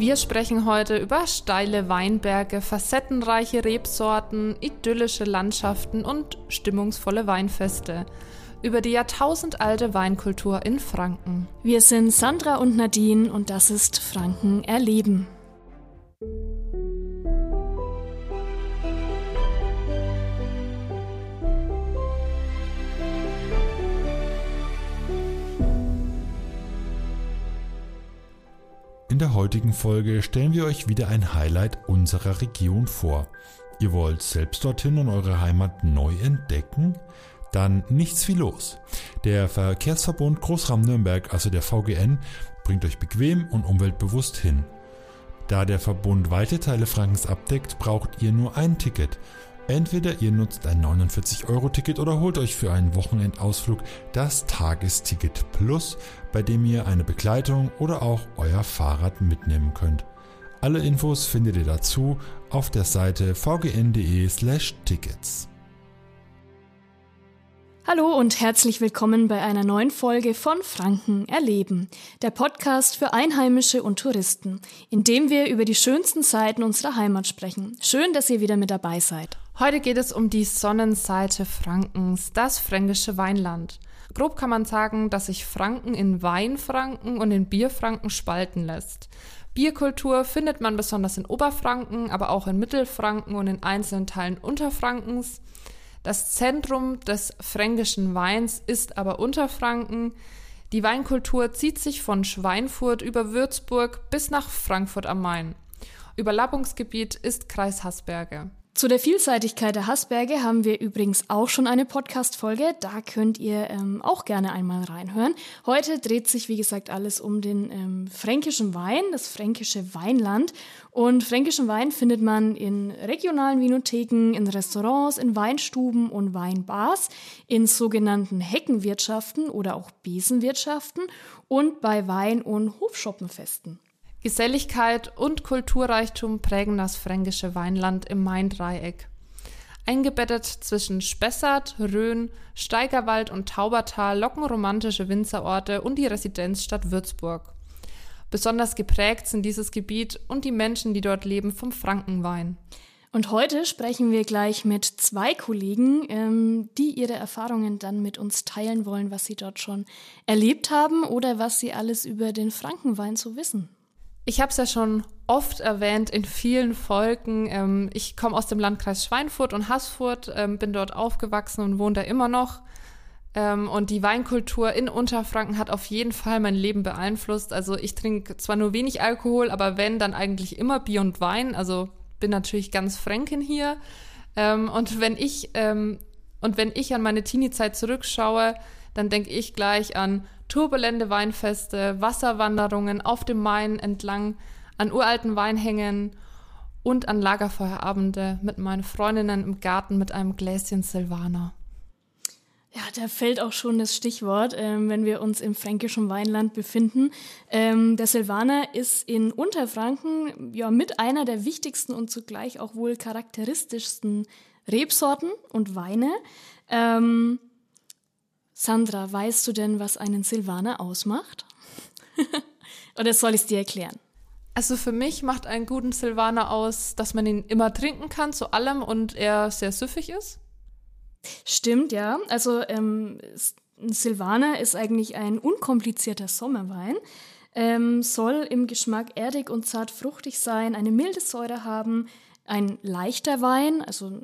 Wir sprechen heute über steile Weinberge, facettenreiche Rebsorten, idyllische Landschaften und stimmungsvolle Weinfeste. Über die jahrtausendalte Weinkultur in Franken. Wir sind Sandra und Nadine und das ist Franken erleben. Der heutigen Folge stellen wir euch wieder ein Highlight unserer Region vor. Ihr wollt selbst dorthin und eure Heimat neu entdecken? Dann nichts wie los. Der Verkehrsverbund Großraum-Nürnberg, also der VGN, bringt euch bequem und umweltbewusst hin. Da der Verbund weite Teile Frankens abdeckt, braucht ihr nur ein Ticket. Entweder ihr nutzt ein 49-Euro-Ticket oder holt euch für einen Wochenendausflug das Tagesticket Plus, bei dem ihr eine Begleitung oder auch euer Fahrrad mitnehmen könnt. Alle Infos findet ihr dazu auf der Seite vgn.de/tickets. Hallo und herzlich willkommen bei einer neuen Folge von Franken erleben, der Podcast für Einheimische und Touristen, in dem wir über die schönsten Seiten unserer Heimat sprechen. Schön, dass ihr wieder mit dabei seid. Heute geht es um die Sonnenseite Frankens, das fränkische Weinland. Grob kann man sagen, dass sich Franken in Weinfranken und in Bierfranken spalten lässt. Bierkultur findet man besonders in Oberfranken, aber auch in Mittelfranken und in einzelnen Teilen Unterfrankens. Das Zentrum des fränkischen Weins ist aber Unterfranken. Die Weinkultur zieht sich von Schweinfurt über Würzburg bis nach Frankfurt am Main. Überlappungsgebiet ist Kreis Hasberge. Zu der Vielseitigkeit der Hassberge haben wir übrigens auch schon eine Podcast-Folge. Da könnt ihr ähm, auch gerne einmal reinhören. Heute dreht sich, wie gesagt, alles um den ähm, fränkischen Wein, das fränkische Weinland. Und fränkischen Wein findet man in regionalen Vinotheken, in Restaurants, in Weinstuben und Weinbars, in sogenannten Heckenwirtschaften oder auch Besenwirtschaften und bei Wein- und Hofschoppenfesten. Geselligkeit und Kulturreichtum prägen das fränkische Weinland im Main-Dreieck. Eingebettet zwischen Spessart, Rhön, Steigerwald und Taubertal locken romantische Winzerorte und die Residenzstadt Würzburg. Besonders geprägt sind dieses Gebiet und die Menschen, die dort leben, vom Frankenwein. Und heute sprechen wir gleich mit zwei Kollegen, ähm, die ihre Erfahrungen dann mit uns teilen wollen, was sie dort schon erlebt haben oder was sie alles über den Frankenwein so wissen. Ich habe es ja schon oft erwähnt in vielen Folgen. Ähm, ich komme aus dem Landkreis Schweinfurt und Haßfurt, ähm, bin dort aufgewachsen und wohne da immer noch. Ähm, und die Weinkultur in Unterfranken hat auf jeden Fall mein Leben beeinflusst. Also ich trinke zwar nur wenig Alkohol, aber wenn, dann eigentlich immer Bier und Wein. Also bin natürlich ganz Fränkin hier. Ähm, und wenn ich ähm, und wenn ich an meine Teenie-Zeit zurückschaue, dann denke ich gleich an turbulente Weinfeste, Wasserwanderungen auf dem Main entlang, an uralten Weinhängen und an Lagerfeuerabende mit meinen Freundinnen im Garten mit einem Gläschen Silvaner. Ja, da fällt auch schon das Stichwort, ähm, wenn wir uns im fränkischen Weinland befinden. Ähm, der Silvaner ist in Unterfranken ja mit einer der wichtigsten und zugleich auch wohl charakteristischsten Rebsorten und Weine. Ähm, Sandra, weißt du denn, was einen Silvaner ausmacht? Oder soll ich es dir erklären? Also für mich macht einen guten Silvaner aus, dass man ihn immer trinken kann zu allem und er sehr süffig ist. Stimmt, ja. Also ähm, ein Silvaner ist eigentlich ein unkomplizierter Sommerwein. Ähm, soll im Geschmack erdig und zart fruchtig sein, eine milde Säure haben, ein leichter Wein, also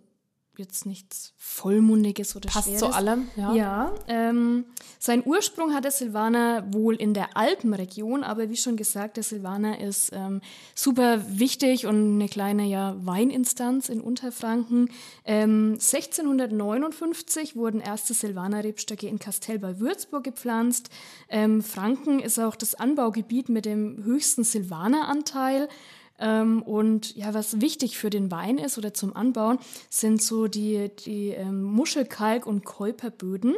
jetzt nichts Vollmundiges oder Passt Schweres. zu allem, ja. Ja, ähm, sein Ursprung hat der Silvaner wohl in der Alpenregion, aber wie schon gesagt, der Silvaner ist ähm, super wichtig und eine kleine ja, Weininstanz in Unterfranken. Ähm, 1659 wurden erste Silvaner-Rebstöcke in Kastell bei Würzburg gepflanzt. Ähm, Franken ist auch das Anbaugebiet mit dem höchsten Silvaneranteil. Ähm, und ja, was wichtig für den Wein ist oder zum Anbauen, sind so die, die ähm, Muschelkalk- und Käuperböden.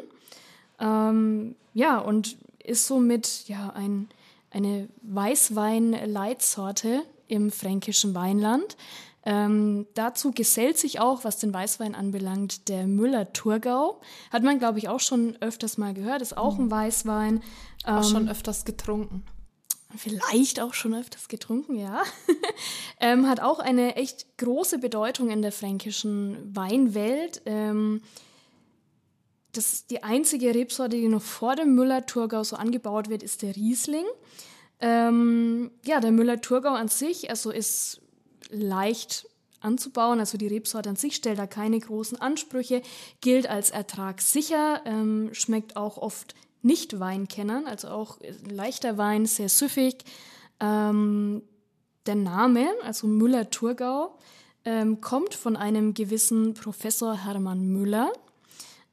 Ähm, ja, und ist somit ja ein, eine Weißwein-Leitsorte im fränkischen Weinland. Ähm, dazu gesellt sich auch, was den Weißwein anbelangt, der Müller-Thurgau. Hat man, glaube ich, auch schon öfters mal gehört, ist auch ein Weißwein. Auch schon öfters getrunken. Vielleicht auch schon öfters getrunken, ja. ähm, hat auch eine echt große Bedeutung in der fränkischen Weinwelt. Ähm, das ist die einzige Rebsorte, die noch vor dem Müller-Thurgau so angebaut wird, ist der Riesling. Ähm, ja, der Müller-Thurgau an sich, also ist leicht anzubauen. Also die Rebsorte an sich stellt da keine großen Ansprüche, gilt als ertragssicher, ähm, schmeckt auch oft nicht Weinkennern, also auch leichter Wein, sehr süffig. Ähm, der Name, also Müller-Thurgau, ähm, kommt von einem gewissen Professor Hermann Müller,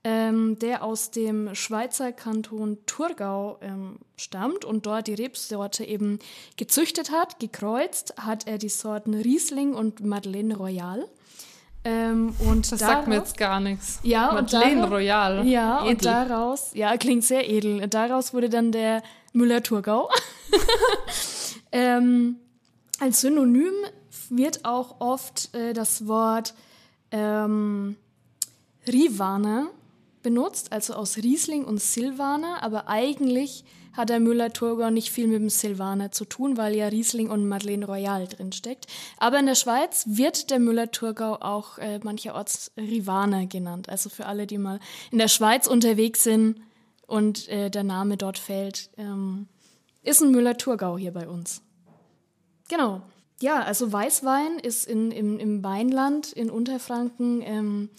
ähm, der aus dem Schweizer Kanton Thurgau ähm, stammt und dort die Rebsorte eben gezüchtet hat, gekreuzt, hat er die Sorten Riesling und Madeleine Royal. Ähm, und das darauf, sagt mir jetzt gar nichts. Ja, Madeleine darauf, Royal. Ja, edel. und daraus, ja, klingt sehr edel. Und daraus wurde dann der Müller-Thurgau. ähm, als Synonym wird auch oft äh, das Wort ähm, Rivana benutzt, also aus Riesling und Silvaner, aber eigentlich hat der Müller-Thurgau nicht viel mit dem Silvaner zu tun, weil ja Riesling und Madeleine Royal drinsteckt. Aber in der Schweiz wird der Müller-Thurgau auch äh, mancherorts Rivaner genannt. Also für alle, die mal in der Schweiz unterwegs sind und äh, der Name dort fällt, ähm, ist ein Müller-Thurgau hier bei uns. Genau. Ja, also Weißwein ist in, im, im Weinland in Unterfranken ähm,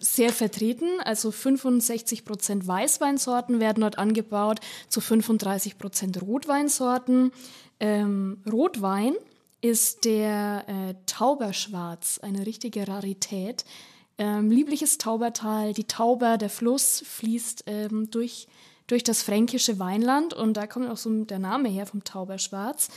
sehr vertreten. Also 65 Prozent Weißweinsorten werden dort angebaut, zu 35 Prozent Rotweinsorten. Ähm, Rotwein ist der äh, Tauberschwarz, eine richtige Rarität. Ähm, liebliches Taubertal, die Tauber, der Fluss fließt ähm, durch, durch das fränkische Weinland und da kommt auch so der Name her vom Tauberschwarz.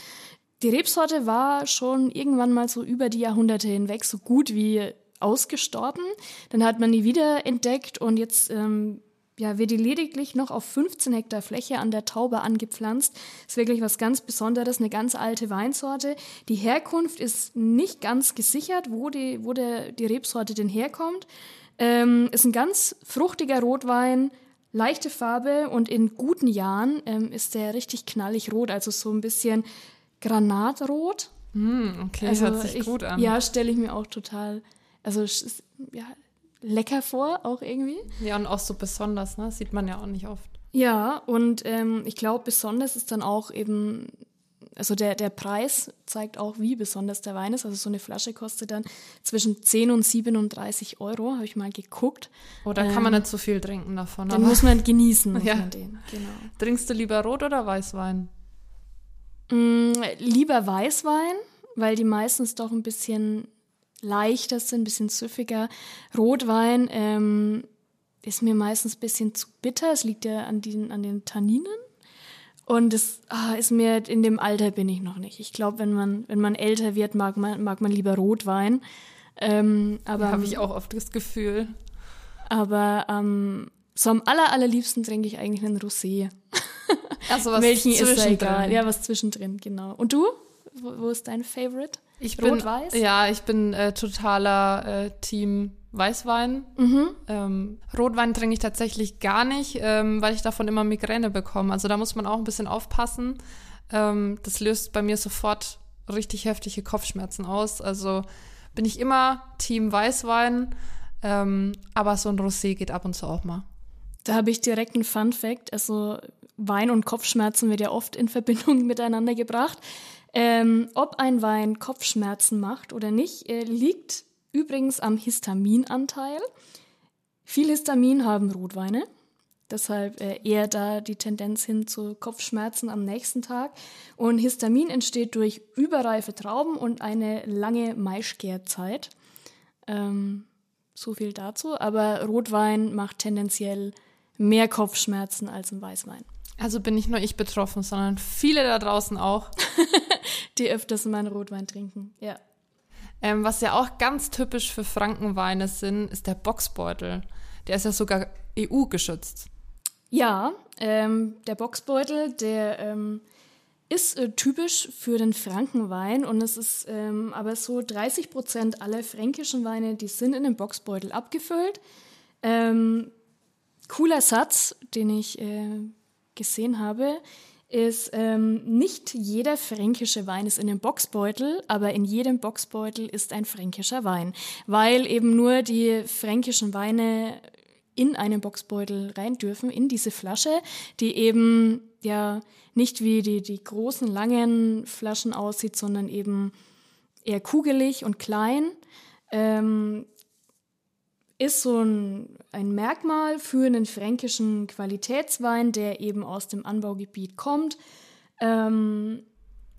Die Rebsorte war schon irgendwann mal so über die Jahrhunderte hinweg so gut wie ausgestorben. Dann hat man die wieder entdeckt und jetzt ähm, ja, wird die lediglich noch auf 15 Hektar Fläche an der Taube angepflanzt. Ist wirklich was ganz Besonderes, eine ganz alte Weinsorte. Die Herkunft ist nicht ganz gesichert, wo die, wo der, die Rebsorte denn herkommt. Ähm, ist ein ganz fruchtiger Rotwein, leichte Farbe und in guten Jahren ähm, ist der richtig knallig rot, also so ein bisschen Granatrot. Mm, okay, also hört sich ich, gut an. Ja, stelle ich mir auch total also ja, lecker vor, auch irgendwie. Ja, und auch so besonders, ne? Das sieht man ja auch nicht oft. Ja, und ähm, ich glaube, besonders ist dann auch eben, also der, der Preis zeigt auch, wie besonders der Wein ist. Also so eine Flasche kostet dann zwischen 10 und 37 Euro, habe ich mal geguckt. Oh, da ähm, kann man ähm, nicht so viel trinken davon. Dann muss man genießen, muss ja. man den, genau. Trinkst du lieber Rot- oder Weißwein? Mm, lieber Weißwein, weil die meistens doch ein bisschen leichter sind, ein bisschen süffiger. Rotwein ähm, ist mir meistens ein bisschen zu bitter. Es liegt ja an den, an den Tanninen. Und es ah, ist mir, in dem Alter bin ich noch nicht. Ich glaube, wenn man, wenn man älter wird, mag man, mag man lieber Rotwein. Ähm, aber habe ich auch oft das Gefühl. Aber ähm, so am aller, allerliebsten trinke ich eigentlich einen Rosé. Also was Welchen ist da egal. Ja, was zwischendrin, genau. Und du? Wo, wo ist dein Favorite? Ich bin, weiß Ja, ich bin äh, totaler äh, Team Weißwein. Mhm. Ähm, Rotwein trinke ich tatsächlich gar nicht, ähm, weil ich davon immer Migräne bekomme. Also da muss man auch ein bisschen aufpassen. Ähm, das löst bei mir sofort richtig heftige Kopfschmerzen aus. Also bin ich immer Team Weißwein, ähm, aber so ein Rosé geht ab und zu auch mal. Da habe ich direkt einen Fun Fact. Also Wein und Kopfschmerzen wird ja oft in Verbindung miteinander gebracht. Ähm, ob ein Wein Kopfschmerzen macht oder nicht, äh, liegt übrigens am Histaminanteil. Viel Histamin haben Rotweine, deshalb äh, eher da die Tendenz hin zu Kopfschmerzen am nächsten Tag. Und Histamin entsteht durch überreife Trauben und eine lange Maischgärzeit. Ähm, so viel dazu. Aber Rotwein macht tendenziell mehr Kopfschmerzen als ein Weißwein. Also bin nicht nur ich betroffen, sondern viele da draußen auch. Die öfters mal einen Rotwein trinken, ja. Ähm, was ja auch ganz typisch für Frankenweine sind, ist der Boxbeutel. Der ist ja sogar EU-geschützt. Ja, ähm, der Boxbeutel, der ähm, ist äh, typisch für den Frankenwein und es ist ähm, aber so 30 Prozent aller fränkischen Weine, die sind in den Boxbeutel abgefüllt. Ähm, cooler Satz, den ich äh, gesehen habe. ist, ähm, nicht jeder fränkische Wein ist in einem Boxbeutel, aber in jedem Boxbeutel ist ein fränkischer Wein, weil eben nur die fränkischen Weine in einen Boxbeutel rein dürfen, in diese Flasche, die eben ja nicht wie die, die großen, langen Flaschen aussieht, sondern eben eher kugelig und klein. Ähm, ist so ein, ein Merkmal für einen fränkischen Qualitätswein, der eben aus dem Anbaugebiet kommt. Ähm,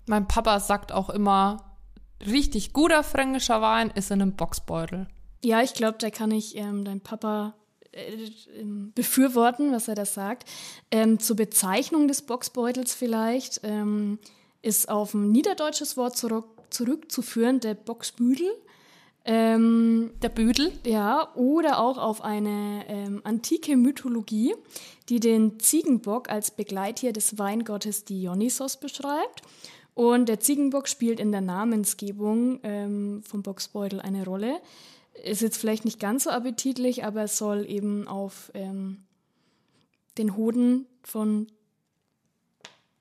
mein Papa sagt auch immer, richtig guter fränkischer Wein ist in einem Boxbeutel. Ja, ich glaube, da kann ich ähm, dein Papa äh, ähm, befürworten, was er da sagt. Ähm, zur Bezeichnung des Boxbeutels vielleicht ähm, ist auf ein niederdeutsches Wort zurück, zurückzuführen, der Boxbüdel. Ähm, der Büdel? Ja, oder auch auf eine ähm, antike Mythologie, die den Ziegenbock als Begleittier des Weingottes Dionysos beschreibt. Und der Ziegenbock spielt in der Namensgebung ähm, vom Boxbeutel eine Rolle. Ist jetzt vielleicht nicht ganz so appetitlich, aber es soll eben auf ähm, den Hoden von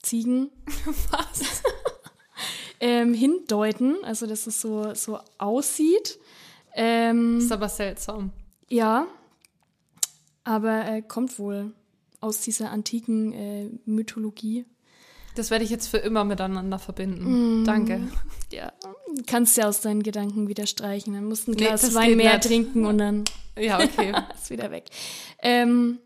Ziegen Was? Ähm, hindeuten, also dass es so, so aussieht. Ähm, ist aber seltsam. Ja, aber äh, kommt wohl aus dieser antiken äh, Mythologie. Das werde ich jetzt für immer miteinander verbinden. Mm, Danke. Ja, kannst ja aus deinen Gedanken wieder streichen. Dann musst du ein Glas nee, Wein mehr nicht. trinken und dann ja, okay. ist wieder weg. Ähm,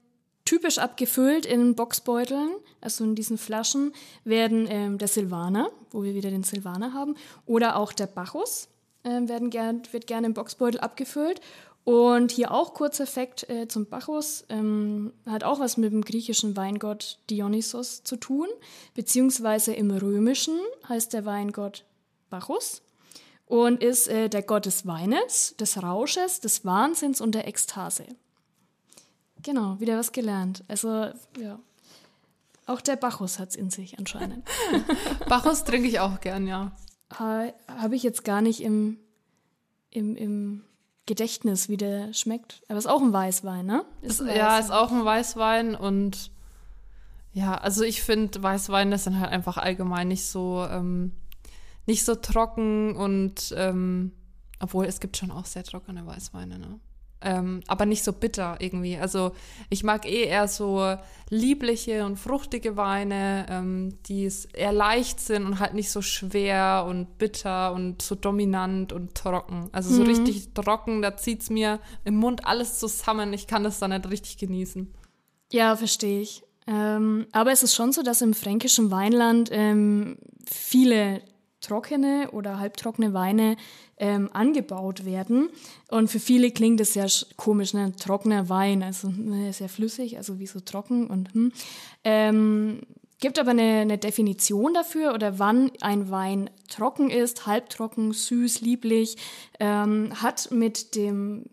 typisch abgefüllt in Boxbeuteln, also in diesen Flaschen, werden ähm, der Silvaner, wo wir wieder den Silvaner haben, oder auch der Bacchus äh, werden gern, wird gerne im Boxbeutel abgefüllt. Und hier auch kurzer Effekt äh, zum Bacchus, ähm, hat auch was mit dem griechischen Weingott Dionysos zu tun, beziehungsweise im römischen heißt der Weingott Bacchus und ist äh, der Gott des Weines, des Rausches, des Wahnsinns und der Ekstase. Genau, wieder was gelernt. Also, ja. Auch der Bacchus hat es in sich anscheinend. Bacchus trinke ich auch gern, ja. Ha, Habe ich jetzt gar nicht im, im, im Gedächtnis, wie der schmeckt. Aber ist auch ein Weißwein, ne? Ist Weißwein. Ja, ist auch ein Weißwein und ja, also ich finde Weißweine sind halt einfach allgemein nicht so ähm, nicht so trocken und ähm, obwohl es gibt schon auch sehr trockene Weißweine, ne? Ähm, aber nicht so bitter irgendwie. Also ich mag eh eher so liebliche und fruchtige Weine, ähm, die eher leicht sind und halt nicht so schwer und bitter und so dominant und trocken. Also so mhm. richtig trocken, da zieht es mir im Mund alles zusammen. Ich kann das dann nicht richtig genießen. Ja, verstehe ich. Ähm, aber es ist schon so, dass im fränkischen Weinland ähm, viele trockene oder halbtrockene Weine ähm, angebaut werden. Und für viele klingt es sehr komisch, ne? trockener Wein, also ne, sehr flüssig, also wie so trocken und hm. Ähm, gibt aber eine, eine, Definition dafür oder wann ein Wein trocken ist, halbtrocken, süß, lieblich, ähm, hat mit dem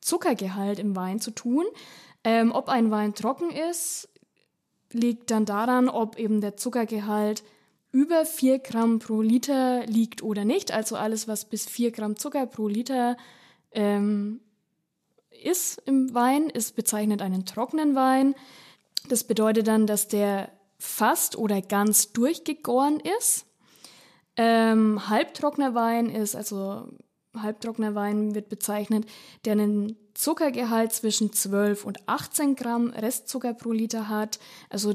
Zuckergehalt im Wein zu tun. Ähm, ob ein Wein trocken ist, liegt dann daran, ob eben der Zuckergehalt über 4 Gramm pro Liter liegt oder nicht. Also alles, was bis 4 Gramm Zucker pro Liter ähm, ist im Wein, ist bezeichnet einen trockenen Wein. Das bedeutet dann, dass der fast oder ganz durchgegoren ist. Ähm, halbtrockener Wein ist, also halbtrockener Wein wird bezeichnet, der einen Zuckergehalt zwischen 12 und 18 Gramm Restzucker pro Liter hat. Also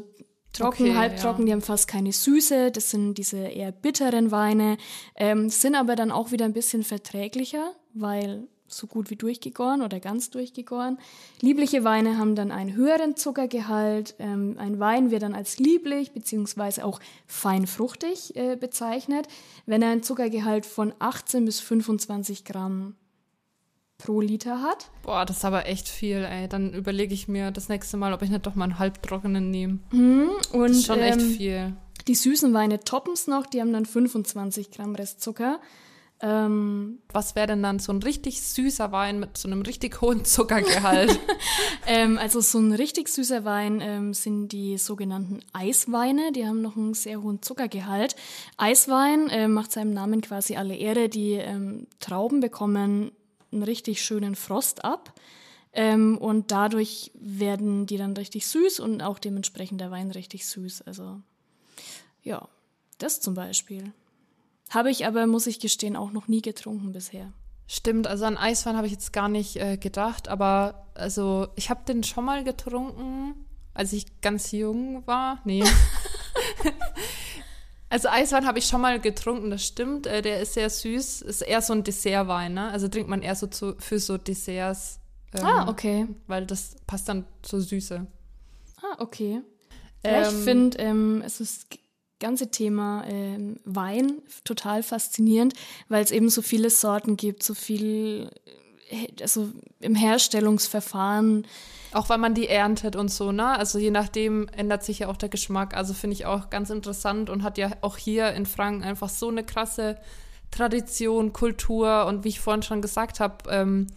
trocken, okay, halbtrocken, ja. die haben fast keine Süße, das sind diese eher bitteren Weine, ähm, sind aber dann auch wieder ein bisschen verträglicher, weil so gut wie durchgegoren oder ganz durchgegoren. Liebliche Weine haben dann einen höheren Zuckergehalt. Ähm, ein Wein wird dann als lieblich bzw. auch feinfruchtig äh, bezeichnet, wenn er einen Zuckergehalt von 18 bis 25 Gramm pro Liter hat. Boah, das ist aber echt viel, ey. Dann überlege ich mir das nächste Mal, ob ich nicht doch mal einen halbtrockenen nehme. Mhm, und, das ist schon echt ähm, viel. Die süßen Weine toppen es noch, die haben dann 25 Gramm Restzucker. Ähm, Was wäre denn dann so ein richtig süßer Wein mit so einem richtig hohen Zuckergehalt? ähm, also so ein richtig süßer Wein ähm, sind die sogenannten Eisweine. Die haben noch einen sehr hohen Zuckergehalt. Eiswein äh, macht seinem Namen quasi alle Ehre. Die ähm, Trauben bekommen einen richtig schönen Frost ab. Ähm, und dadurch werden die dann richtig süß und auch dementsprechend der Wein richtig süß. Also Ja, das zum Beispiel. Habe ich aber, muss ich gestehen, auch noch nie getrunken bisher. Stimmt, also an Eiswein habe ich jetzt gar nicht äh, gedacht, aber also ich habe den schon mal getrunken, als ich ganz jung war. Nee. also Eiswein habe ich schon mal getrunken, das stimmt. Äh, der ist sehr süß, ist eher so ein Dessertwein, ne? Also trinkt man eher so zu, für so Desserts. Ähm, ah, okay. Weil das passt dann zur Süße. Ah, okay. Ja, ich ähm, finde, ähm, es ist ganze Thema ähm, Wein total faszinierend, weil es eben so viele Sorten gibt, so viel, also im Herstellungsverfahren. Auch weil man die erntet und so, ne? Also je nachdem ändert sich ja auch der Geschmack. Also finde ich auch ganz interessant und hat ja auch hier in Franken einfach so eine krasse Tradition, Kultur und wie ich vorhin schon gesagt habe, ähm,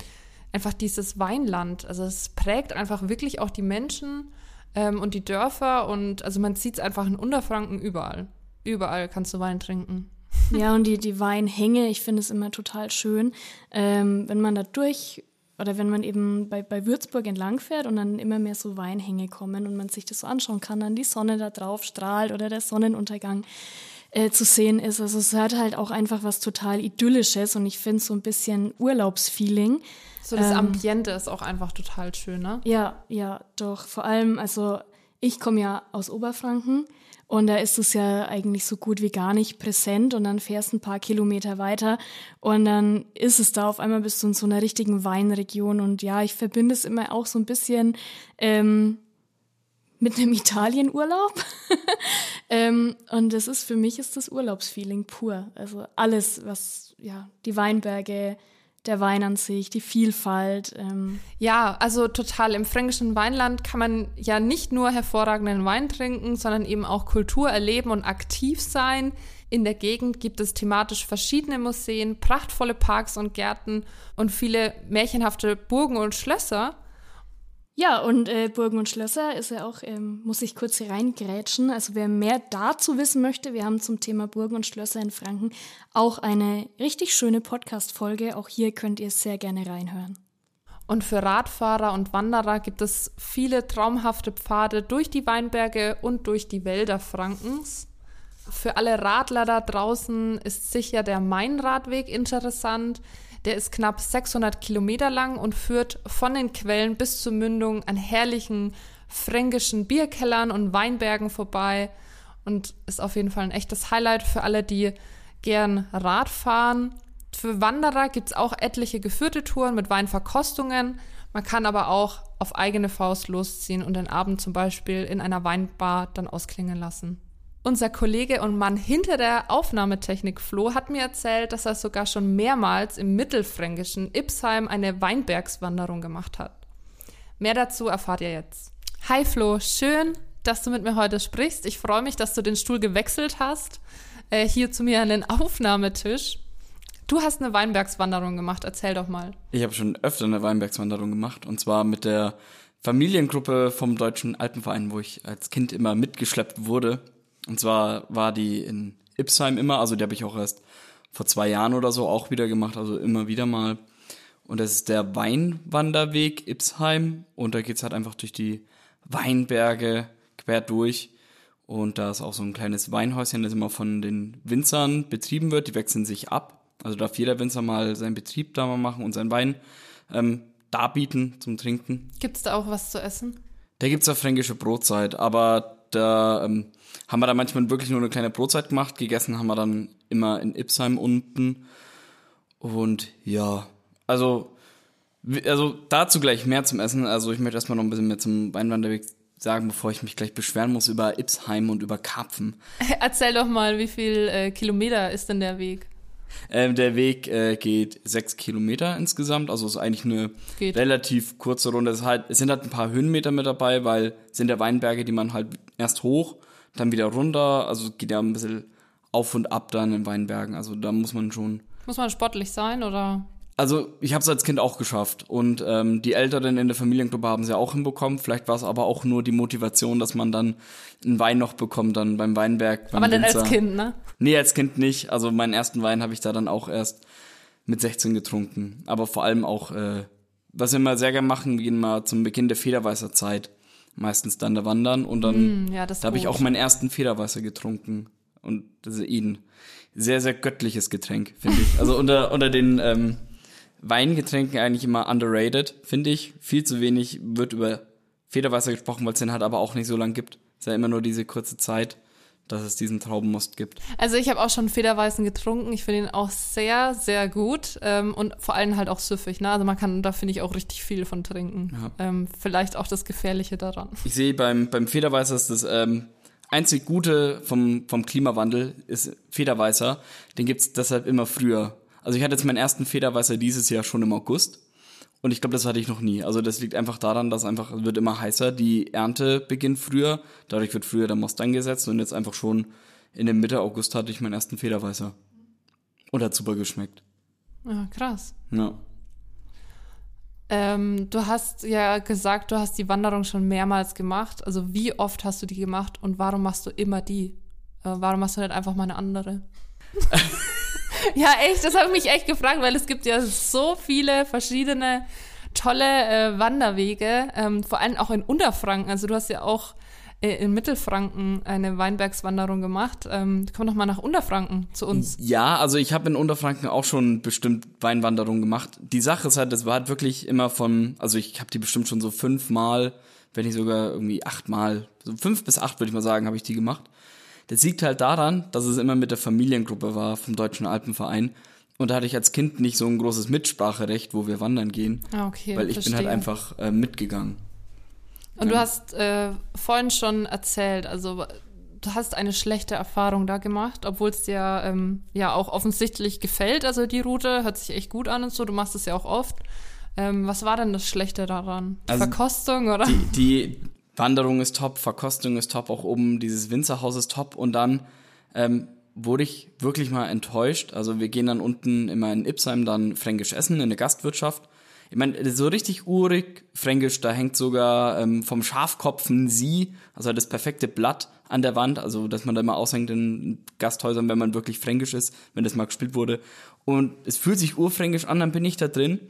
einfach dieses Weinland. Also es prägt einfach wirklich auch die Menschen ähm, und die Dörfer und also man sieht es einfach in Unterfranken überall. Überall kannst du Wein trinken. Ja, und die, die Weinhänge, ich finde es immer total schön, ähm, wenn man da durch oder wenn man eben bei, bei Würzburg entlang fährt und dann immer mehr so Weinhänge kommen und man sich das so anschauen kann, dann die Sonne da drauf strahlt oder der Sonnenuntergang äh, zu sehen ist. Also es hat halt auch einfach was total Idyllisches und ich finde so ein bisschen Urlaubsfeeling. So das ähm, Ambiente ist auch einfach total schön, ne? Ja, ja, doch. Vor allem, also ich komme ja aus Oberfranken und da ist es ja eigentlich so gut wie gar nicht präsent und dann fährst ein paar Kilometer weiter und dann ist es da auf einmal bist du in so einer richtigen Weinregion und ja, ich verbinde es immer auch so ein bisschen ähm, mit einem Italienurlaub. ähm, und das ist für mich ist das Urlaubsfeeling pur. Also alles, was ja die Weinberge, der Wein an sich, die Vielfalt. Ähm. Ja, also total. Im fränkischen Weinland kann man ja nicht nur hervorragenden Wein trinken, sondern eben auch Kultur erleben und aktiv sein. In der Gegend gibt es thematisch verschiedene Museen, prachtvolle Parks und Gärten und viele märchenhafte Burgen und Schlösser. Ja, und äh, Burgen und Schlösser ist ja auch, ähm, muss ich kurz hier reingrätschen. Also wer mehr dazu wissen möchte, wir haben zum Thema Burgen und Schlösser in Franken auch eine richtig schöne Podcast-Folge. Auch hier könnt ihr sehr gerne reinhören. Und für Radfahrer und Wanderer gibt es viele traumhafte Pfade durch die Weinberge und durch die Wälder Frankens. Für alle Radler da draußen ist sicher der Mainradweg interessant. Der ist knapp 600 Kilometer lang und führt von den Quellen bis zur Mündung an herrlichen fränkischen Bierkellern und Weinbergen vorbei und ist auf jeden Fall ein echtes Highlight für alle, die gern Rad fahren. Für Wanderer gibt es auch etliche geführte Touren mit Weinverkostungen. Man kann aber auch auf eigene Faust losziehen und den Abend zum Beispiel in einer Weinbar dann ausklingen lassen. Unser Kollege und Mann hinter der Aufnahmetechnik Flo hat mir erzählt, dass er sogar schon mehrmals im mittelfränkischen Ipsheim eine Weinbergswanderung gemacht hat. Mehr dazu erfahrt ihr jetzt. Hi Flo, schön, dass du mit mir heute sprichst. Ich freue mich, dass du den Stuhl gewechselt hast, äh, hier zu mir an den Aufnahmetisch. Du hast eine Weinbergswanderung gemacht, erzähl doch mal. Ich habe schon öfter eine Weinbergswanderung gemacht und zwar mit der Familiengruppe vom Deutschen Alpenverein, wo ich als Kind immer mitgeschleppt wurde. Und zwar war die in Ipsheim immer, also die habe ich auch erst vor zwei Jahren oder so auch wieder gemacht, also immer wieder mal. Und das ist der Weinwanderweg Ipsheim und da geht's halt einfach durch die Weinberge quer durch. Und da ist auch so ein kleines Weinhäuschen, das immer von den Winzern betrieben wird. Die wechseln sich ab. Also darf jeder Winzer mal seinen Betrieb da mal machen und seinen Wein ähm, darbieten zum Trinken. Gibt's da auch was zu essen? Da gibt's ja fränkische Brotzeit, aber da ähm, haben wir da manchmal wirklich nur eine kleine Brotzeit gemacht. Gegessen haben wir dann immer in Ipsheim unten. Und ja, also, also dazu gleich mehr zum Essen. Also ich möchte erstmal noch ein bisschen mehr zum Weinwanderweg sagen, bevor ich mich gleich beschweren muss über Ipsheim und über Karpfen. Erzähl doch mal, wie viel äh, Kilometer ist denn der Weg? Ähm, der Weg äh, geht sechs Kilometer insgesamt, also ist eigentlich eine geht. relativ kurze Runde. Es, halt, es sind halt ein paar Höhenmeter mit dabei, weil es sind ja Weinberge, die man halt erst hoch, dann wieder runter, also geht ja ein bisschen auf und ab dann in Weinbergen. Also da muss man schon. Muss man sportlich sein oder? Also ich habe es als Kind auch geschafft und ähm, die Älteren in der Familiengruppe haben es ja auch hinbekommen. Vielleicht war es aber auch nur die Motivation, dass man dann einen Wein noch bekommt dann beim Weinberg. Beim aber dann als Kind, ne? Nee, als Kind nicht. Also meinen ersten Wein habe ich da dann auch erst mit 16 getrunken. Aber vor allem auch, äh, was wir immer sehr gerne machen, wir gehen mal zum Beginn der Federweißer Zeit meistens dann da wandern und dann mm, ja, da habe ich auch meinen ersten Federweißer getrunken. Und das ist eben sehr, sehr göttliches Getränk, finde ich. Also unter, unter den ähm, Weingetränken eigentlich immer underrated, finde ich. Viel zu wenig wird über Federweißer gesprochen, weil es den halt aber auch nicht so lang gibt. Es ist ja immer nur diese kurze Zeit, dass es diesen Traubenmost gibt. Also ich habe auch schon Federweißen getrunken. Ich finde ihn auch sehr, sehr gut ähm, und vor allem halt auch süffig. Ne? Also man kann da finde ich auch richtig viel von trinken. Ja. Ähm, vielleicht auch das Gefährliche daran. Ich sehe beim, beim Federweißer ist das ähm, einzig Gute vom, vom Klimawandel ist Federweißer. Den gibt's deshalb immer früher. Also ich hatte jetzt meinen ersten Federweißer dieses Jahr schon im August. Und ich glaube, das hatte ich noch nie. Also das liegt einfach daran, dass einfach es wird immer heißer. Die Ernte beginnt früher. Dadurch wird früher der Most eingesetzt. Und jetzt einfach schon in der Mitte August hatte ich meinen ersten Federweißer. Und hat super geschmeckt. Ja, krass. Ja. Ähm, du hast ja gesagt, du hast die Wanderung schon mehrmals gemacht. Also wie oft hast du die gemacht und warum machst du immer die? Äh, warum machst du nicht einfach mal eine andere? ja, echt, das habe ich mich echt gefragt, weil es gibt ja so viele verschiedene tolle äh, Wanderwege, ähm, vor allem auch in Unterfranken. Also du hast ja auch äh, in Mittelfranken eine Weinbergswanderung gemacht. Ähm, komm doch mal nach Unterfranken zu uns. Ja, also ich habe in Unterfranken auch schon bestimmt Weinwanderungen gemacht. Die Sache ist halt, das war halt wirklich immer von, also ich habe die bestimmt schon so fünfmal, wenn nicht sogar irgendwie achtmal, so fünf bis acht würde ich mal sagen, habe ich die gemacht. Das liegt halt daran, dass es immer mit der Familiengruppe war vom Deutschen Alpenverein. Und da hatte ich als Kind nicht so ein großes Mitspracherecht, wo wir wandern gehen. Ah, okay. weil ich bin halt verstehe. einfach äh, mitgegangen. Und du hast äh, vorhin schon erzählt, also du hast eine schlechte Erfahrung da gemacht, obwohl es dir ähm, ja auch offensichtlich gefällt. Also die Route hört sich echt gut an und so. Du machst es ja auch oft. Ähm, was war denn das Schlechte daran? Die Also Verkostung oder? Die, die Wanderung ist top, Verkostung ist top, auch oben dieses Winzerhaus ist top. Und dann ähm, wurde ich wirklich mal enttäuscht. Also wir gehen dann unten immer in Ipsheim dann fränkisch essen in eine Gastwirtschaft. Ich meine, so richtig urig fränkisch, da hängt sogar ähm, vom Schafkopf ein Sie, also das perfekte Blatt an der Wand, also dass man da immer aushängt in Gasthäusern, wenn man wirklich fränkisch ist, wenn das mal gespielt wurde. Und es fühlt sich urfränkisch an, dann bin ich da drin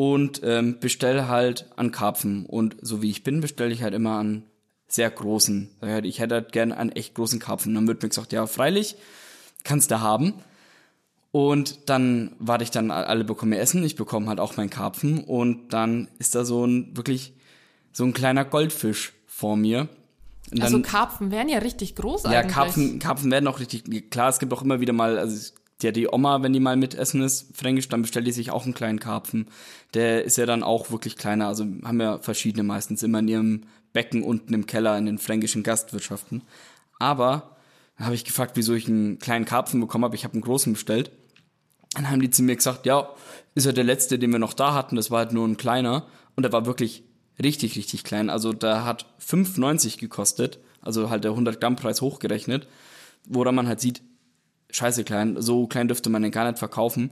und ähm, bestelle halt an Karpfen. Und so wie ich bin, bestelle ich halt immer an sehr großen. Halt, Ich hätte halt gern einen echt großen Karpfen. Dann wird mir gesagt, ja, freilich, kannst du haben. Und dann warte ich dann, alle bekommen ihr Essen, ich bekomme halt auch meinen Karpfen und dann ist da so ein wirklich so ein kleiner Goldfisch vor mir. Und also dann- Karpfen wären ja richtig groß ja, eigentlich. Karpfen, Karpfen werden auch richtig, klar, es gibt auch immer wieder mal, also ja, die Oma, wenn die mal mitessen ist, fränkisch, dann bestellt die sich auch einen kleinen Karpfen. Der ist ja dann auch wirklich kleiner, also haben ja verschiedene meistens immer in ihrem Becken unten im Keller in den fränkischen Gastwirtschaften. Aber dann habe ich gefragt, wieso ich einen kleinen Karpfen bekommen habe. Ich habe einen großen bestellt. Dann haben die zu mir gesagt, ja, ist ja der letzte, den wir noch da hatten. Das war halt nur ein kleiner. Und der war wirklich richtig, richtig klein. Also der hat 5,90 gekostet. Also halt der 100 Gramm Preis hochgerechnet. Woran man halt sieht, scheiße klein. So klein dürfte man den gar nicht verkaufen.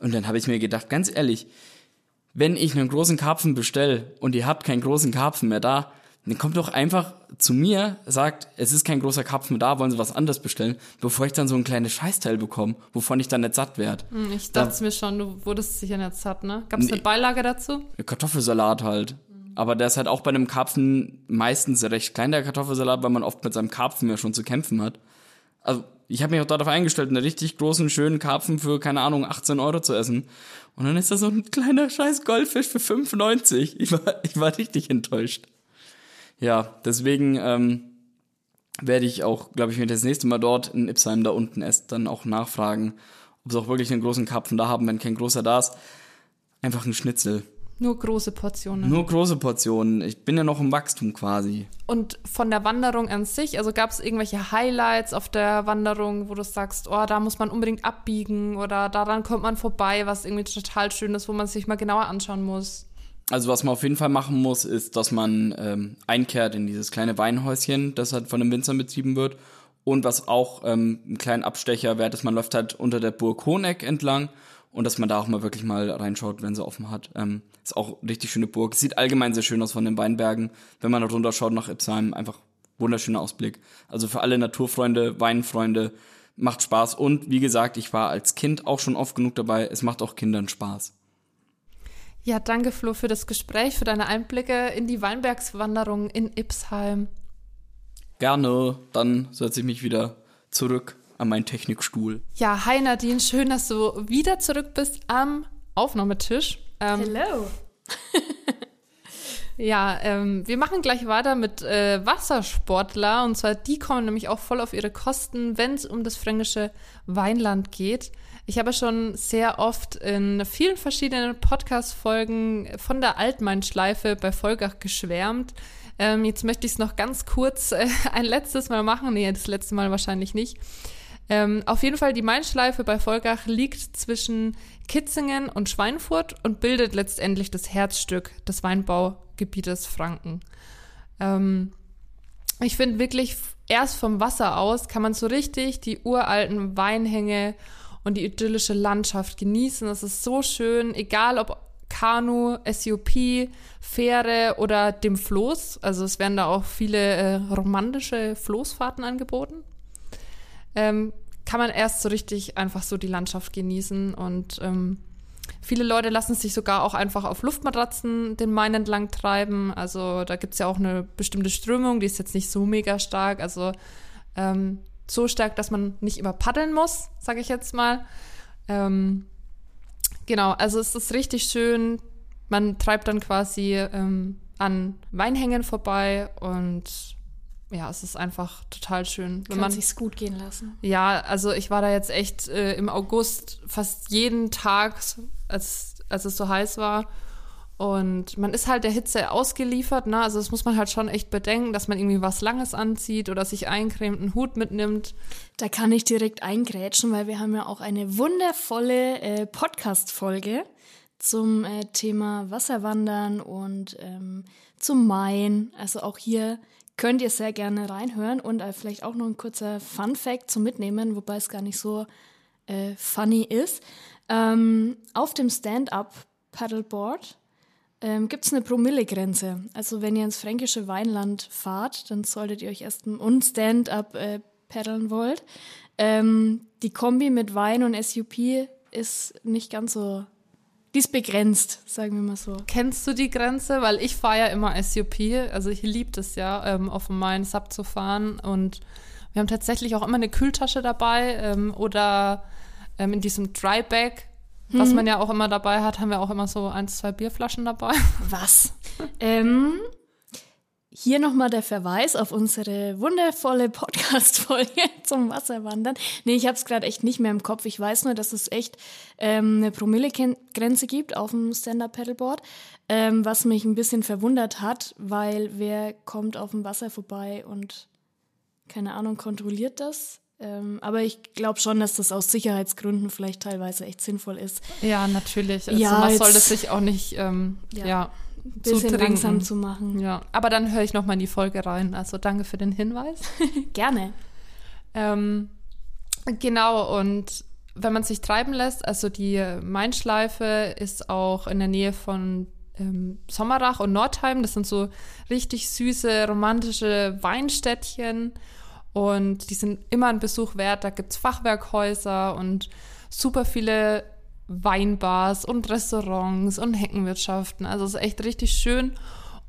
Und dann habe ich mir gedacht, ganz ehrlich, wenn ich einen großen Karpfen bestelle und ihr habt keinen großen Karpfen mehr da, dann kommt doch einfach zu mir, sagt, es ist kein großer Karpfen mehr da, wollen Sie was anderes bestellen, bevor ich dann so ein kleines Scheißteil bekomme, wovon ich dann nicht satt werde. Hm, Ich dachte mir schon, du wurdest sicher nicht satt, ne? Gab es eine Beilage dazu? Kartoffelsalat halt. Aber der ist halt auch bei einem Karpfen meistens recht klein, der Kartoffelsalat, weil man oft mit seinem Karpfen ja schon zu kämpfen hat. Also ich habe mich auch darauf eingestellt, einen richtig großen, schönen Karpfen für, keine Ahnung, 18 Euro zu essen. Und dann ist da so ein kleiner scheiß Goldfisch für 95. Ich war, ich war richtig enttäuscht. Ja, deswegen ähm, werde ich auch, glaube ich, wenn ich das nächste Mal dort in Ipsheim da unten esse, dann auch nachfragen, ob sie auch wirklich einen großen Karpfen da haben, wenn kein großer da ist. Einfach ein Schnitzel. Nur große Portionen. Nur große Portionen. Ich bin ja noch im Wachstum quasi. Und von der Wanderung an sich, also gab es irgendwelche Highlights auf der Wanderung, wo du sagst, oh, da muss man unbedingt abbiegen oder daran kommt man vorbei, was irgendwie total schön ist, wo man sich mal genauer anschauen muss. Also was man auf jeden Fall machen muss, ist, dass man ähm, einkehrt in dieses kleine Weinhäuschen, das halt von den Winzern betrieben wird. Und was auch ähm, ein kleinen Abstecher wert ist, man läuft halt unter der Burg Honeck entlang und dass man da auch mal wirklich mal reinschaut, wenn sie offen hat. Ähm, ist auch eine richtig schöne Burg. Sieht allgemein sehr schön aus von den Weinbergen. Wenn man da runter schaut nach Ipsheim, einfach wunderschöner Ausblick. Also für alle Naturfreunde, Weinfreunde, macht Spaß. Und wie gesagt, ich war als Kind auch schon oft genug dabei. Es macht auch Kindern Spaß. Ja, danke Flo für das Gespräch, für deine Einblicke in die Weinbergswanderung in Ipsheim. Gerne, dann setze ich mich wieder zurück an meinen Technikstuhl. Ja, hi Nadine, schön, dass du wieder zurück bist am Aufnahmetisch. Ähm, Hello. ja, ähm, wir machen gleich weiter mit äh, Wassersportler und zwar die kommen nämlich auch voll auf ihre Kosten, wenn es um das fränkische Weinland geht. Ich habe schon sehr oft in vielen verschiedenen Podcast-Folgen von der Altmain-Schleife bei Volgach geschwärmt. Ähm, jetzt möchte ich es noch ganz kurz äh, ein letztes Mal machen. Nee, das letzte Mal wahrscheinlich nicht. Ähm, auf jeden Fall, die Main-Schleife bei Volgach liegt zwischen Kitzingen und Schweinfurt und bildet letztendlich das Herzstück des Weinbaugebietes Franken. Ähm, ich finde wirklich, erst vom Wasser aus kann man so richtig die uralten Weinhänge und die idyllische Landschaft genießen. Das ist so schön, egal ob Kanu, SUP, Fähre oder dem Floß. Also es werden da auch viele äh, romantische Floßfahrten angeboten ähm, kann man erst so richtig einfach so die Landschaft genießen und ähm, Viele Leute lassen sich sogar auch einfach auf Luftmatratzen den Main entlang treiben. Also da gibt es ja auch eine bestimmte Strömung, die ist jetzt nicht so mega stark. Also ähm, so stark, dass man nicht immer paddeln muss, sage ich jetzt mal. Ähm, genau, also es ist richtig schön. Man treibt dann quasi ähm, an Weinhängen vorbei und ja, es ist einfach total schön. Wenn Kann man sich's gut gehen lassen. Ja, also ich war da jetzt echt äh, im August fast jeden Tag, als, als es so heiß war. Und man ist halt der Hitze ausgeliefert, ne? Also das muss man halt schon echt bedenken, dass man irgendwie was Langes anzieht oder sich eincremt, einen Hut mitnimmt. Da kann ich direkt eingrätschen, weil wir haben ja auch eine wundervolle äh, Podcast-Folge zum äh, Thema Wasserwandern und ähm, zum Main. Also auch hier könnt ihr sehr gerne reinhören und äh, vielleicht auch noch ein kurzer Fun Fact zum Mitnehmen, wobei es gar nicht so äh, funny ist. Ähm, auf dem Stand-up Paddleboard ähm, gibt es eine Promillegrenze. Also wenn ihr ins fränkische Weinland fahrt, dann solltet ihr euch erst und Stand-up äh, paddeln wollt. Ähm, die Kombi mit Wein und SUP ist nicht ganz so die ist begrenzt, sagen wir mal so. Kennst du die Grenze? Weil ich fahre ja immer SUP, also ich liebe es ja, ähm, auf dem Main Sub zu fahren und wir haben tatsächlich auch immer eine Kühltasche dabei ähm, oder ähm, in diesem Dryback, was mhm. man ja auch immer dabei hat, haben wir auch immer so ein, zwei Bierflaschen dabei. Was? ähm, hier nochmal der Verweis auf unsere wundervolle Podcast-Folge zum Wasserwandern. Nee, ich habe es gerade echt nicht mehr im Kopf. Ich weiß nur, dass es echt ähm, eine Promillegrenze gibt auf dem Stand-Up-Paddleboard, ähm, was mich ein bisschen verwundert hat, weil wer kommt auf dem Wasser vorbei und, keine Ahnung, kontrolliert das? Ähm, aber ich glaube schon, dass das aus Sicherheitsgründen vielleicht teilweise echt sinnvoll ist. Ja, natürlich. Also ja, man soll das sich auch nicht, ähm, ja. ja bisschen langsam zu machen. Ja, aber dann höre ich noch mal in die Folge rein. Also danke für den Hinweis. Gerne. Ähm, genau, und wenn man sich treiben lässt, also die Mainschleife ist auch in der Nähe von ähm, Sommerach und Nordheim. Das sind so richtig süße, romantische Weinstädtchen. Und die sind immer ein Besuch wert. Da gibt es Fachwerkhäuser und super viele Weinbars und Restaurants und Heckenwirtschaften. Also es ist echt richtig schön.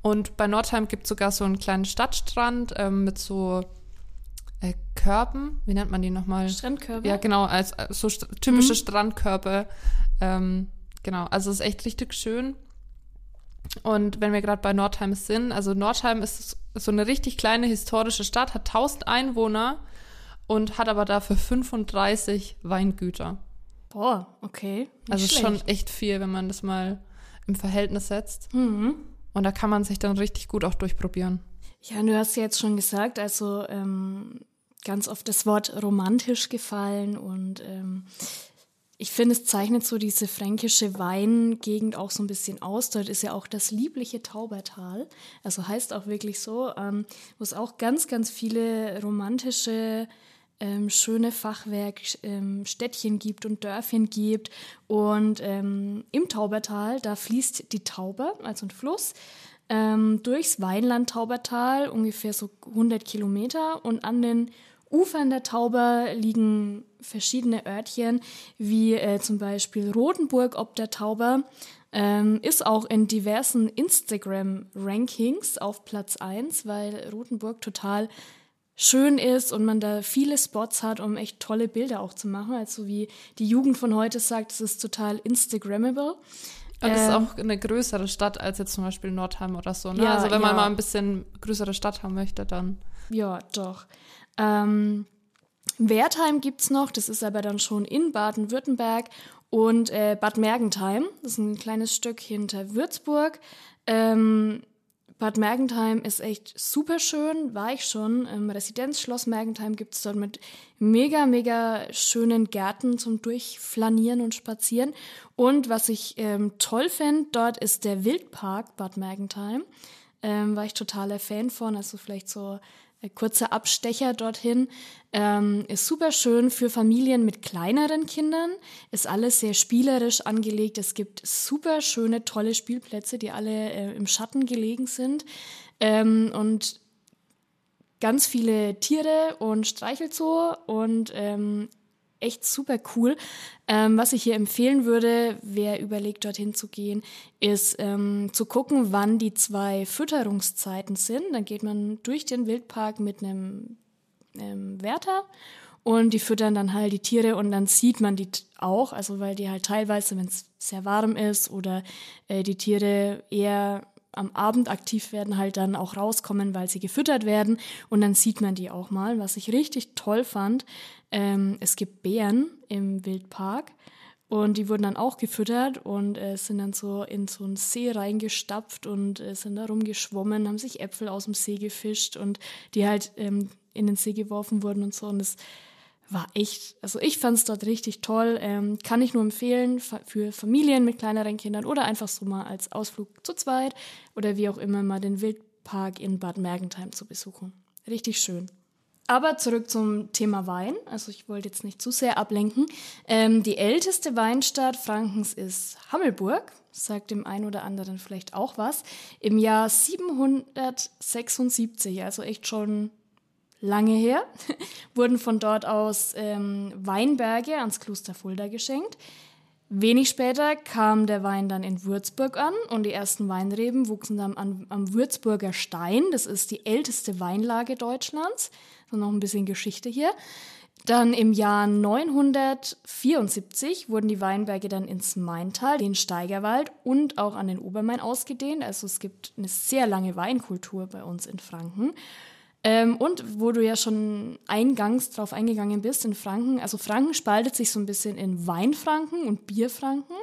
Und bei Nordheim gibt es sogar so einen kleinen Stadtstrand ähm, mit so äh, Körben. Wie nennt man die nochmal? Strandkörbe? Ja, genau, als, als so st typische mhm. Strandkörbe. Ähm, genau, also es ist echt richtig schön. Und wenn wir gerade bei Nordheim sind, also Nordheim ist so eine richtig kleine historische Stadt, hat 1000 Einwohner und hat aber dafür 35 Weingüter. Boah, okay. Nicht also schlecht. schon echt viel, wenn man das mal im Verhältnis setzt. Mhm. Und da kann man sich dann richtig gut auch durchprobieren. Ja, du hast ja jetzt schon gesagt, also ähm, ganz oft das Wort romantisch gefallen und ähm, ich finde, es zeichnet so diese fränkische Weingegend auch so ein bisschen aus. Dort ist ja auch das liebliche Taubertal, also heißt auch wirklich so, ähm, wo es auch ganz, ganz viele romantische ähm, schöne Fachwerkstädtchen ähm, gibt und Dörfchen gibt. Und ähm, im Taubertal, da fließt die Tauber, also ein Fluss, ähm, durchs Weinland Taubertal, ungefähr so 100 Kilometer. Und an den Ufern der Tauber liegen verschiedene Örtchen, wie äh, zum Beispiel Rotenburg ob der Tauber. Ähm, ist auch in diversen Instagram-Rankings auf Platz 1, weil Rotenburg total schön ist und man da viele Spots hat, um echt tolle Bilder auch zu machen. Also wie die Jugend von heute sagt, es ist total Instagrammable. Und es ist auch eine größere Stadt als jetzt zum Beispiel Nordheim oder so. Ne? Ja, also wenn man mal ein bisschen größere Stadt haben möchte, dann. Ja, doch. Ähm, Wertheim gibt es noch, das ist aber dann schon in Baden-Württemberg. Und äh, Bad Mergentheim, das ist ein kleines Stück hinter Würzburg. Ähm, Bad Mergentheim ist echt super schön, war ich schon. Im Residenzschloss Mergentheim gibt es dort mit mega, mega schönen Gärten zum Durchflanieren und Spazieren. Und was ich ähm, toll finde, dort ist der Wildpark Bad Mergentheim. Ähm, war ich totaler Fan von, also vielleicht so ein kurzer Abstecher dorthin. Ähm, ist super schön für Familien mit kleineren Kindern. Ist alles sehr spielerisch angelegt. Es gibt super schöne, tolle Spielplätze, die alle äh, im Schatten gelegen sind. Ähm, und ganz viele Tiere und Streichelzoo und ähm, echt super cool. Ähm, was ich hier empfehlen würde, wer überlegt, dorthin zu gehen, ist ähm, zu gucken, wann die zwei Fütterungszeiten sind. Dann geht man durch den Wildpark mit einem ähm, Wärter und die füttern dann halt die Tiere und dann sieht man die auch, also weil die halt teilweise, wenn es sehr warm ist oder äh, die Tiere eher am Abend aktiv werden, halt dann auch rauskommen, weil sie gefüttert werden. Und dann sieht man die auch mal. Was ich richtig toll fand, ähm, es gibt Bären im Wildpark. Und die wurden dann auch gefüttert und äh, sind dann so in so einen See reingestapft und äh, sind da rumgeschwommen, haben sich Äpfel aus dem See gefischt und die halt ähm, in den See geworfen wurden und so. Und das war echt, also ich fand es dort richtig toll. Ähm, kann ich nur empfehlen für Familien mit kleineren Kindern oder einfach so mal als Ausflug zu zweit oder wie auch immer mal den Wildpark in Bad Mergentheim zu besuchen. Richtig schön. Aber zurück zum Thema Wein. Also ich wollte jetzt nicht zu sehr ablenken. Ähm, die älteste Weinstadt Frankens ist Hammelburg. Sagt dem einen oder anderen vielleicht auch was. Im Jahr 776, also echt schon lange her, wurden von dort aus ähm, Weinberge ans Kloster Fulda geschenkt. Wenig später kam der Wein dann in Würzburg an und die ersten Weinreben wuchsen dann am, am Würzburger Stein. Das ist die älteste Weinlage Deutschlands. So noch ein bisschen Geschichte hier. Dann im Jahr 974 wurden die Weinberge dann ins Maintal, den Steigerwald und auch an den Obermain ausgedehnt. Also es gibt eine sehr lange Weinkultur bei uns in Franken. Ähm, und wo du ja schon eingangs drauf eingegangen bist, in Franken, also Franken spaltet sich so ein bisschen in Weinfranken und Bierfranken.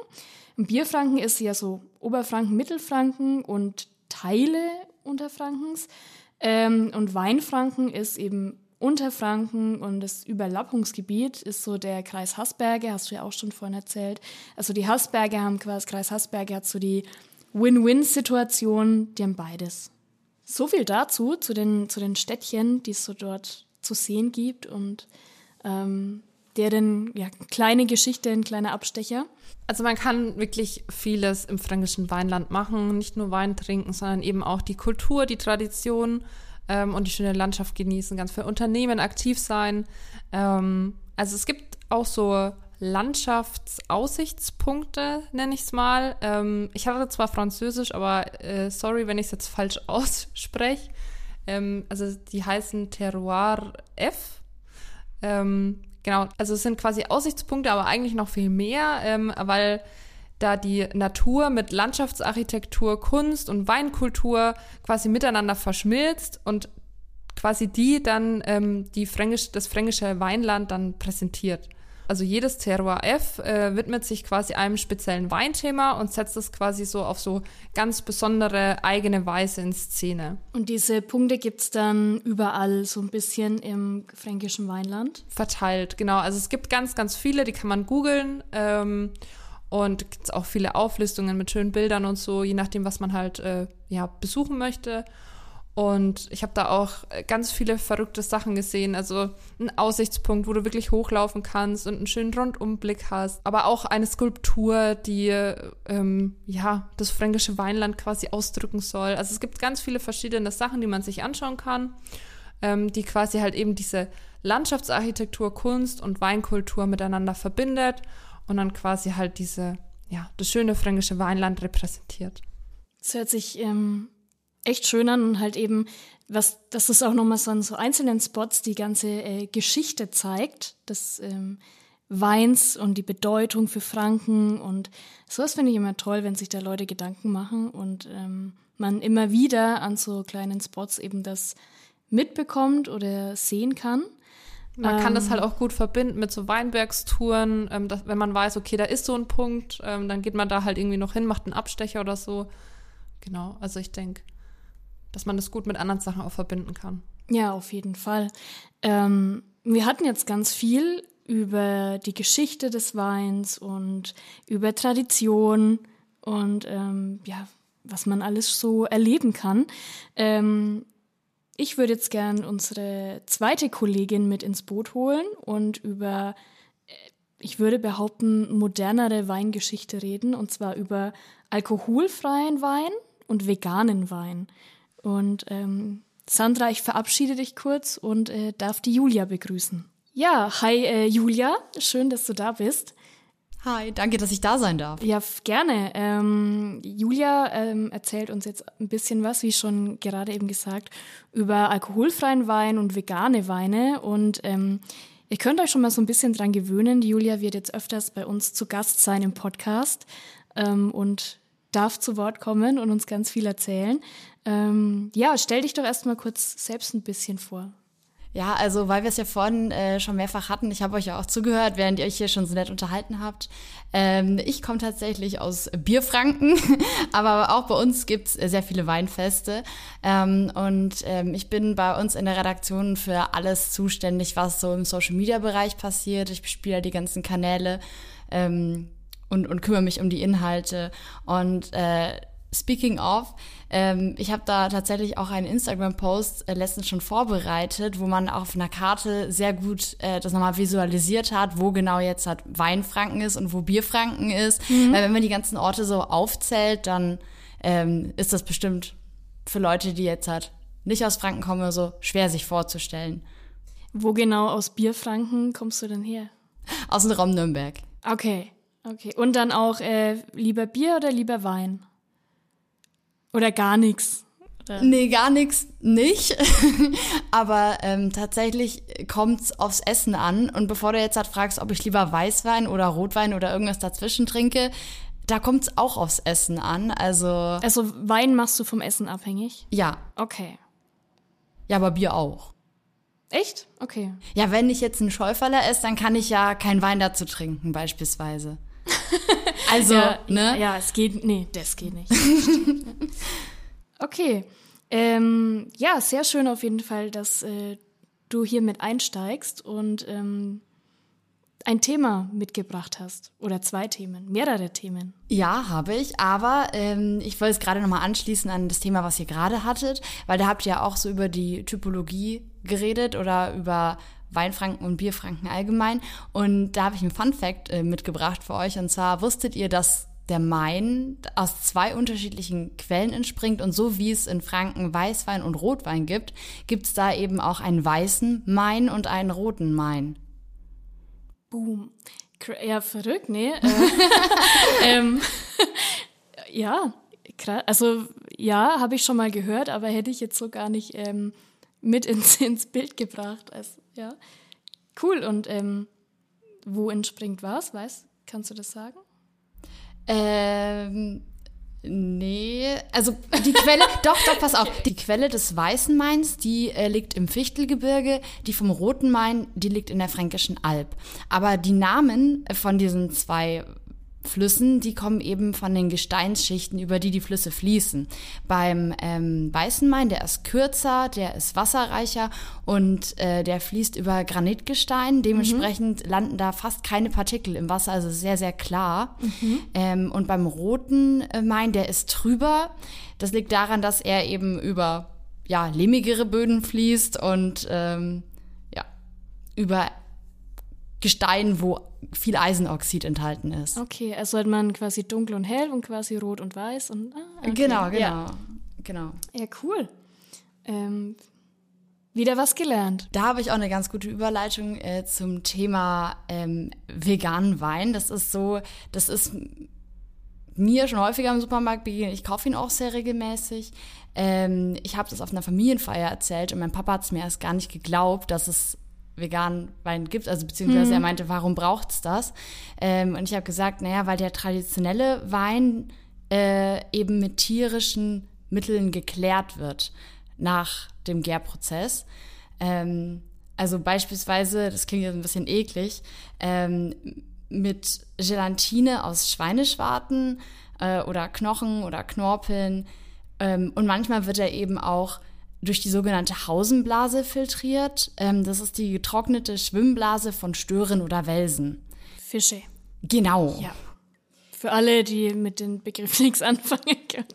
Und Bierfranken ist ja so Oberfranken, Mittelfranken und Teile Unterfrankens. Ähm, und Weinfranken ist eben Unterfranken und das Überlappungsgebiet ist so der Kreis Haßberge, hast du ja auch schon vorhin erzählt. Also die Haßberge haben quasi, Kreis Haßberge hat so die Win-Win-Situation, die haben beides. So viel dazu, zu den, zu den Städtchen, die es so dort zu sehen gibt und ähm, deren ja, kleine Geschichte, ein kleiner Abstecher. Also man kann wirklich vieles im fränkischen Weinland machen, nicht nur Wein trinken, sondern eben auch die Kultur, die Tradition ähm, und die schöne Landschaft genießen, ganz für Unternehmen aktiv sein. Ähm, also es gibt auch so Landschaftsaussichtspunkte, nenne ich es mal. Ähm, ich hatte zwar Französisch, aber äh, sorry, wenn ich es jetzt falsch ausspreche. Ähm, also die heißen Terroir F. Ähm, genau, also es sind quasi Aussichtspunkte, aber eigentlich noch viel mehr, ähm, weil da die Natur mit Landschaftsarchitektur, Kunst und Weinkultur quasi miteinander verschmilzt und quasi die dann ähm, die Fränkisch, das fränkische Weinland dann präsentiert. Also jedes Terroir F äh, widmet sich quasi einem speziellen Weinthema und setzt es quasi so auf so ganz besondere eigene Weise in Szene. Und diese Punkte gibt es dann überall so ein bisschen im fränkischen Weinland? Verteilt, genau. Also es gibt ganz, ganz viele, die kann man googeln. Ähm, und gibt auch viele Auflistungen mit schönen Bildern und so, je nachdem, was man halt äh, ja, besuchen möchte. Und ich habe da auch äh, ganz viele verrückte Sachen gesehen. Also ein Aussichtspunkt, wo du wirklich hochlaufen kannst und einen schönen Rundumblick hast. Aber auch eine Skulptur, die ähm, ja das fränkische Weinland quasi ausdrücken soll. Also es gibt ganz viele verschiedene Sachen, die man sich anschauen kann, ähm, die quasi halt eben diese Landschaftsarchitektur, Kunst und Weinkultur miteinander verbindet und dann quasi halt diese, ja, das schöne fränkische Weinland repräsentiert. Das hört sich ähm, echt schön an und halt eben, was, dass es auch nochmal so an so einzelnen Spots die ganze äh, Geschichte zeigt, des ähm, Weins und die Bedeutung für Franken und sowas finde ich immer toll, wenn sich da Leute Gedanken machen und ähm, man immer wieder an so kleinen Spots eben das mitbekommt oder sehen kann. Man kann das Ähm. halt auch gut verbinden mit so Weinbergstouren, ähm, dass, wenn man weiß, okay, da ist so ein Punkt, ähm, dann geht man da halt irgendwie noch hin, macht einen Abstecher oder so. Genau, also ich denke, dass man das gut mit anderen Sachen auch verbinden kann. Ja, auf jeden Fall. Ähm, wir hatten jetzt ganz viel über die Geschichte des Weins und über Tradition und ähm, ja, was man alles so erleben kann. Ähm, ich würde jetzt gern unsere zweite Kollegin mit ins Boot holen und über, äh, ich würde behaupten, modernere Weingeschichte reden, und zwar über alkoholfreien Wein und veganen Wein. Und ähm, Sandra, ich verabschiede dich kurz und äh, darf die Julia begrüßen. Ja, hi äh, Julia, schön, dass du da bist. Hi, danke, dass ich da sein darf. Ja, gerne. Ähm, Julia ähm, erzählt uns jetzt ein bisschen was, wie schon gerade eben gesagt, über alkoholfreien Wein und vegane Weine. Und ähm, ihr könnt euch schon mal so ein bisschen dran gewöhnen. Die Julia wird jetzt öfters bei uns zu Gast sein im Podcast ähm, und darf zu Wort kommen und uns ganz viel erzählen. Ähm, ja, stell dich doch erstmal kurz selbst ein bisschen vor. Ja, also weil wir es ja vorhin äh, schon mehrfach hatten, ich habe euch ja auch zugehört, während ihr euch hier schon so nett unterhalten habt. Ähm, ich komme tatsächlich aus Bierfranken, aber auch bei uns gibt's sehr viele Weinfeste. Ähm, und ähm, ich bin bei uns in der Redaktion für alles zuständig, was so im Social-Media-Bereich passiert. Ich bespiele die ganzen Kanäle ähm, und, und kümmere mich um die Inhalte. Und äh, Speaking of, ähm, ich habe da tatsächlich auch einen Instagram-Post äh, letztens schon vorbereitet, wo man auf einer Karte sehr gut äh, das nochmal visualisiert hat, wo genau jetzt halt Weinfranken ist und wo Bierfranken ist. Weil wenn man die ganzen Orte so aufzählt, dann ähm, ist das bestimmt für Leute, die jetzt halt nicht aus Franken kommen, so schwer sich vorzustellen. Wo genau aus Bierfranken kommst du denn her? Aus dem Raum Nürnberg. Okay, okay. Und dann auch äh, lieber Bier oder lieber Wein? Oder gar nichts? Nee, gar nichts nicht. Aber ähm, tatsächlich kommt's aufs Essen an. Und bevor du jetzt halt fragst, ob ich lieber Weißwein oder Rotwein oder irgendwas dazwischen trinke, da kommt's auch aufs Essen an. Also Also Wein machst du vom Essen abhängig? ja, Okay. ja, aber Bier auch. Echt? Okay. Ja, wenn ich jetzt einen Schäuferler esse, dann kann ich ja keinen Wein dazu trinken, beispielsweise. Also, ja, ne? Ja, es geht. Nee, das geht nicht. okay. Ähm, ja, sehr schön auf jeden Fall, dass äh, du hier mit einsteigst und ähm, ein Thema mitgebracht hast. Oder zwei Themen, mehrere Themen. Ja, habe ich, aber ähm, ich wollte es gerade nochmal anschließen an das Thema, was ihr gerade hattet, weil da habt ihr ja auch so über die Typologie geredet oder über Weinfranken und Bierfranken allgemein. Und da habe ich einen Fun Fact äh, mitgebracht für euch. Und zwar wusstet ihr, dass der Main aus zwei unterschiedlichen Quellen entspringt und so wie es in Franken Weißwein und Rotwein gibt, gibt es da eben auch einen weißen Main und einen roten Main. Boom. Ja, verrückt, nee. Äh, ähm, ja, krass. Also ja, habe ich schon mal gehört, aber hätte ich jetzt so gar nicht ähm, mit ins, ins Bild gebracht. Also, ja. Cool. Und ähm, wo entspringt was? Weißt, kannst du das sagen? Ähm, nee, also die Quelle, doch, doch, pass auf. Die Quelle des Weißen Mains, die äh, liegt im Fichtelgebirge, die vom Roten Main, die liegt in der Fränkischen Alb. Aber die Namen von diesen zwei Flüssen, die kommen eben von den Gesteinsschichten, über die die Flüsse fließen. Beim ähm, Weißen Main, der ist kürzer, der ist wasserreicher und äh, der fließt über Granitgestein. Dementsprechend landen da fast keine Partikel im Wasser, also sehr, sehr klar. Ähm, und beim Roten äh, Main, der ist trüber. Das liegt daran, dass er eben über ja, lehmigere Böden fließt und ähm, ja, über Gestein, wo viel Eisenoxid enthalten ist. Okay, also hat man quasi dunkel und hell und quasi rot und weiß und ah, okay. Genau, genau, Ja, genau. ja cool. Ähm, wieder was gelernt. Da habe ich auch eine ganz gute Überleitung äh, zum Thema ähm, veganen Wein. Das ist so, das ist mir schon häufiger im Supermarkt begegnet. Ich kaufe ihn auch sehr regelmäßig. Ähm, ich habe das auf einer Familienfeier erzählt und mein Papa hat es mir erst gar nicht geglaubt, dass es veganen Wein gibt, also beziehungsweise mhm. er meinte, warum braucht's das? Ähm, und ich habe gesagt, naja, weil der traditionelle Wein äh, eben mit tierischen Mitteln geklärt wird nach dem Gärprozess. Ähm, also beispielsweise, das klingt jetzt ein bisschen eklig, ähm, mit Gelatine aus Schweineschwarten äh, oder Knochen oder Knorpeln. Ähm, und manchmal wird er eben auch durch die sogenannte Hausenblase filtriert. Ähm, das ist die getrocknete Schwimmblase von Stören oder Welsen. Fische. Genau. Ja. Für alle, die mit den Begriffen nichts anfangen können.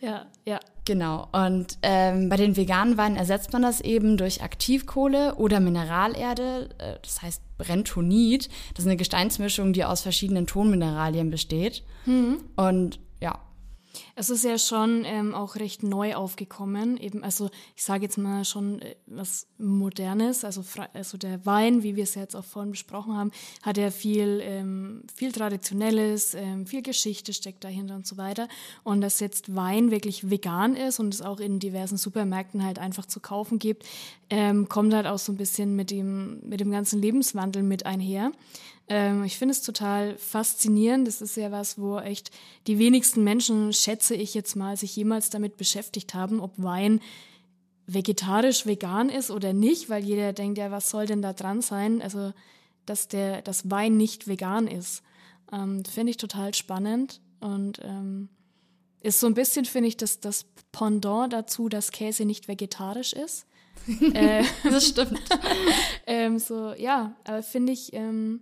ja, ja. Genau. Und ähm, bei den veganen Weinen ersetzt man das eben durch Aktivkohle oder Mineralerde, äh, das heißt Brentonit. Das ist eine Gesteinsmischung, die aus verschiedenen Tonmineralien besteht. Mhm. Und es ist ja schon ähm, auch recht neu aufgekommen. Eben, also ich sage jetzt mal schon äh, was Modernes. Also, also der Wein, wie wir es jetzt auch vorhin besprochen haben, hat ja viel, ähm, viel Traditionelles, ähm, viel Geschichte steckt dahinter und so weiter. Und dass jetzt Wein wirklich vegan ist und es auch in diversen Supermärkten halt einfach zu kaufen gibt, ähm, kommt halt auch so ein bisschen mit dem, mit dem ganzen Lebenswandel mit einher. Ähm, ich finde es total faszinierend. Das ist ja was, wo echt die wenigsten Menschen, schätze ich jetzt mal, sich jemals damit beschäftigt haben, ob Wein vegetarisch, vegan ist oder nicht, weil jeder denkt, ja, was soll denn da dran sein? Also, dass der, das Wein nicht vegan ist. Ähm, finde ich total spannend und ähm, ist so ein bisschen, finde ich, das, das Pendant dazu, dass Käse nicht vegetarisch ist. äh, das stimmt. ähm, so, ja, aber finde ich, ähm,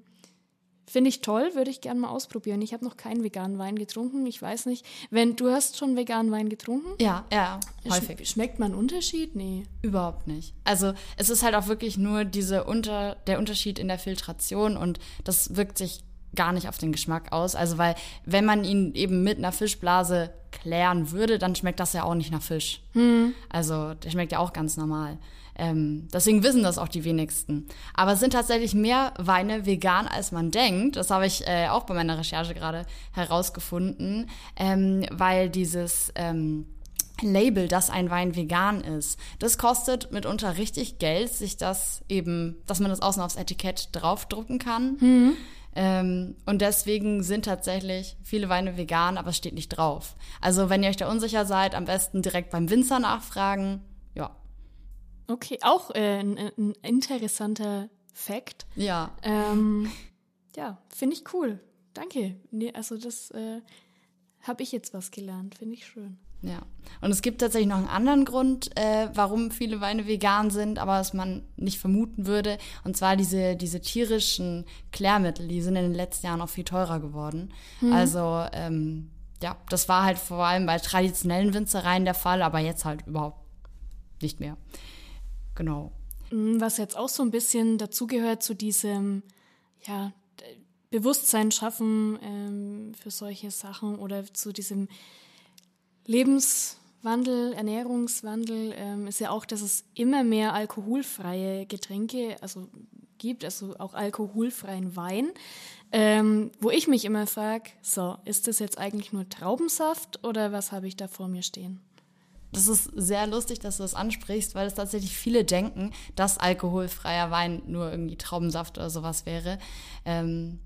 Finde ich toll, würde ich gerne mal ausprobieren. Ich habe noch keinen veganen Wein getrunken. Ich weiß nicht. Wenn du hast schon veganen Wein getrunken? Ja, ja, häufig. Sch schmeckt man einen Unterschied? Nee. Überhaupt nicht. Also es ist halt auch wirklich nur diese unter, der Unterschied in der Filtration und das wirkt sich gar nicht auf den Geschmack aus. Also weil wenn man ihn eben mit einer Fischblase klären würde, dann schmeckt das ja auch nicht nach Fisch. Hm. Also der schmeckt ja auch ganz normal. Ähm, deswegen wissen das auch die wenigsten. Aber es sind tatsächlich mehr Weine vegan, als man denkt. Das habe ich äh, auch bei meiner Recherche gerade herausgefunden, ähm, weil dieses ähm, Label, dass ein Wein vegan ist, das kostet mitunter richtig Geld, sich das eben, dass man das außen aufs Etikett draufdrucken kann. Mhm. Ähm, und deswegen sind tatsächlich viele Weine vegan, aber es steht nicht drauf. Also wenn ihr euch da unsicher seid, am besten direkt beim Winzer nachfragen. Ja, Okay, auch äh, ein, ein, interessanter Fact. Ja. Ähm, ja, finde ich cool. Danke. Nee, also das äh, habe ich jetzt was gelernt. Finde ich schön. Ja. Und es gibt tatsächlich noch einen anderen Grund, äh, warum viele Weine vegan sind, aber was man nicht vermuten würde. Und zwar diese, diese tierischen Klärmittel, die sind in den letzten Jahren auch viel teurer geworden. Hm. Also, ähm, ja, das war halt vor allem bei traditionellen Winzereien der Fall, aber jetzt halt überhaupt nicht mehr. Genau. Mm, was jetzt auch so ein bisschen dazugehört zu diesem, ja, Bewusstsein schaffen ähm, für solche Sachen oder zu diesem Lebenswandel, Ernährungswandel, ähm, ist ja auch, dass es immer mehr alkoholfreie Getränke, also gibt, also auch alkoholfreien Wein, ähm, wo ich mich immer frage, so, ist das jetzt eigentlich nur Traubensaft oder was habe ich da vor mir stehen? Das ist sehr lustig, dass du das ansprichst, weil es tatsächlich viele denken, dass alkoholfreier Wein nur irgendwie Traubensaft oder sowas wäre. Ähm,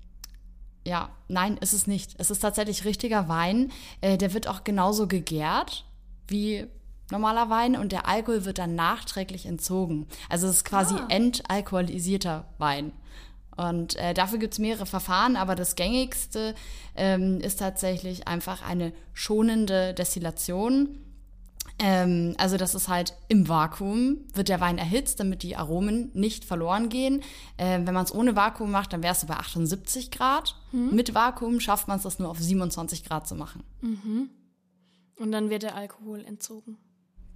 ja, nein, ist es nicht. Es ist tatsächlich richtiger Wein. Äh, der wird auch genauso gegärt wie normaler Wein und der Alkohol wird dann nachträglich entzogen. Also es ist quasi ah. entalkoholisierter Wein. Und äh, dafür gibt es mehrere Verfahren, aber das gängigste ähm, ist tatsächlich einfach eine schonende Destillation ähm, also das ist halt im Vakuum, wird der Wein erhitzt, damit die Aromen nicht verloren gehen. Ähm, wenn man es ohne Vakuum macht, dann wäre es so bei 78 Grad. Mhm. Mit Vakuum schafft man es, das nur auf 27 Grad zu machen. Mhm. Und dann wird der Alkohol entzogen.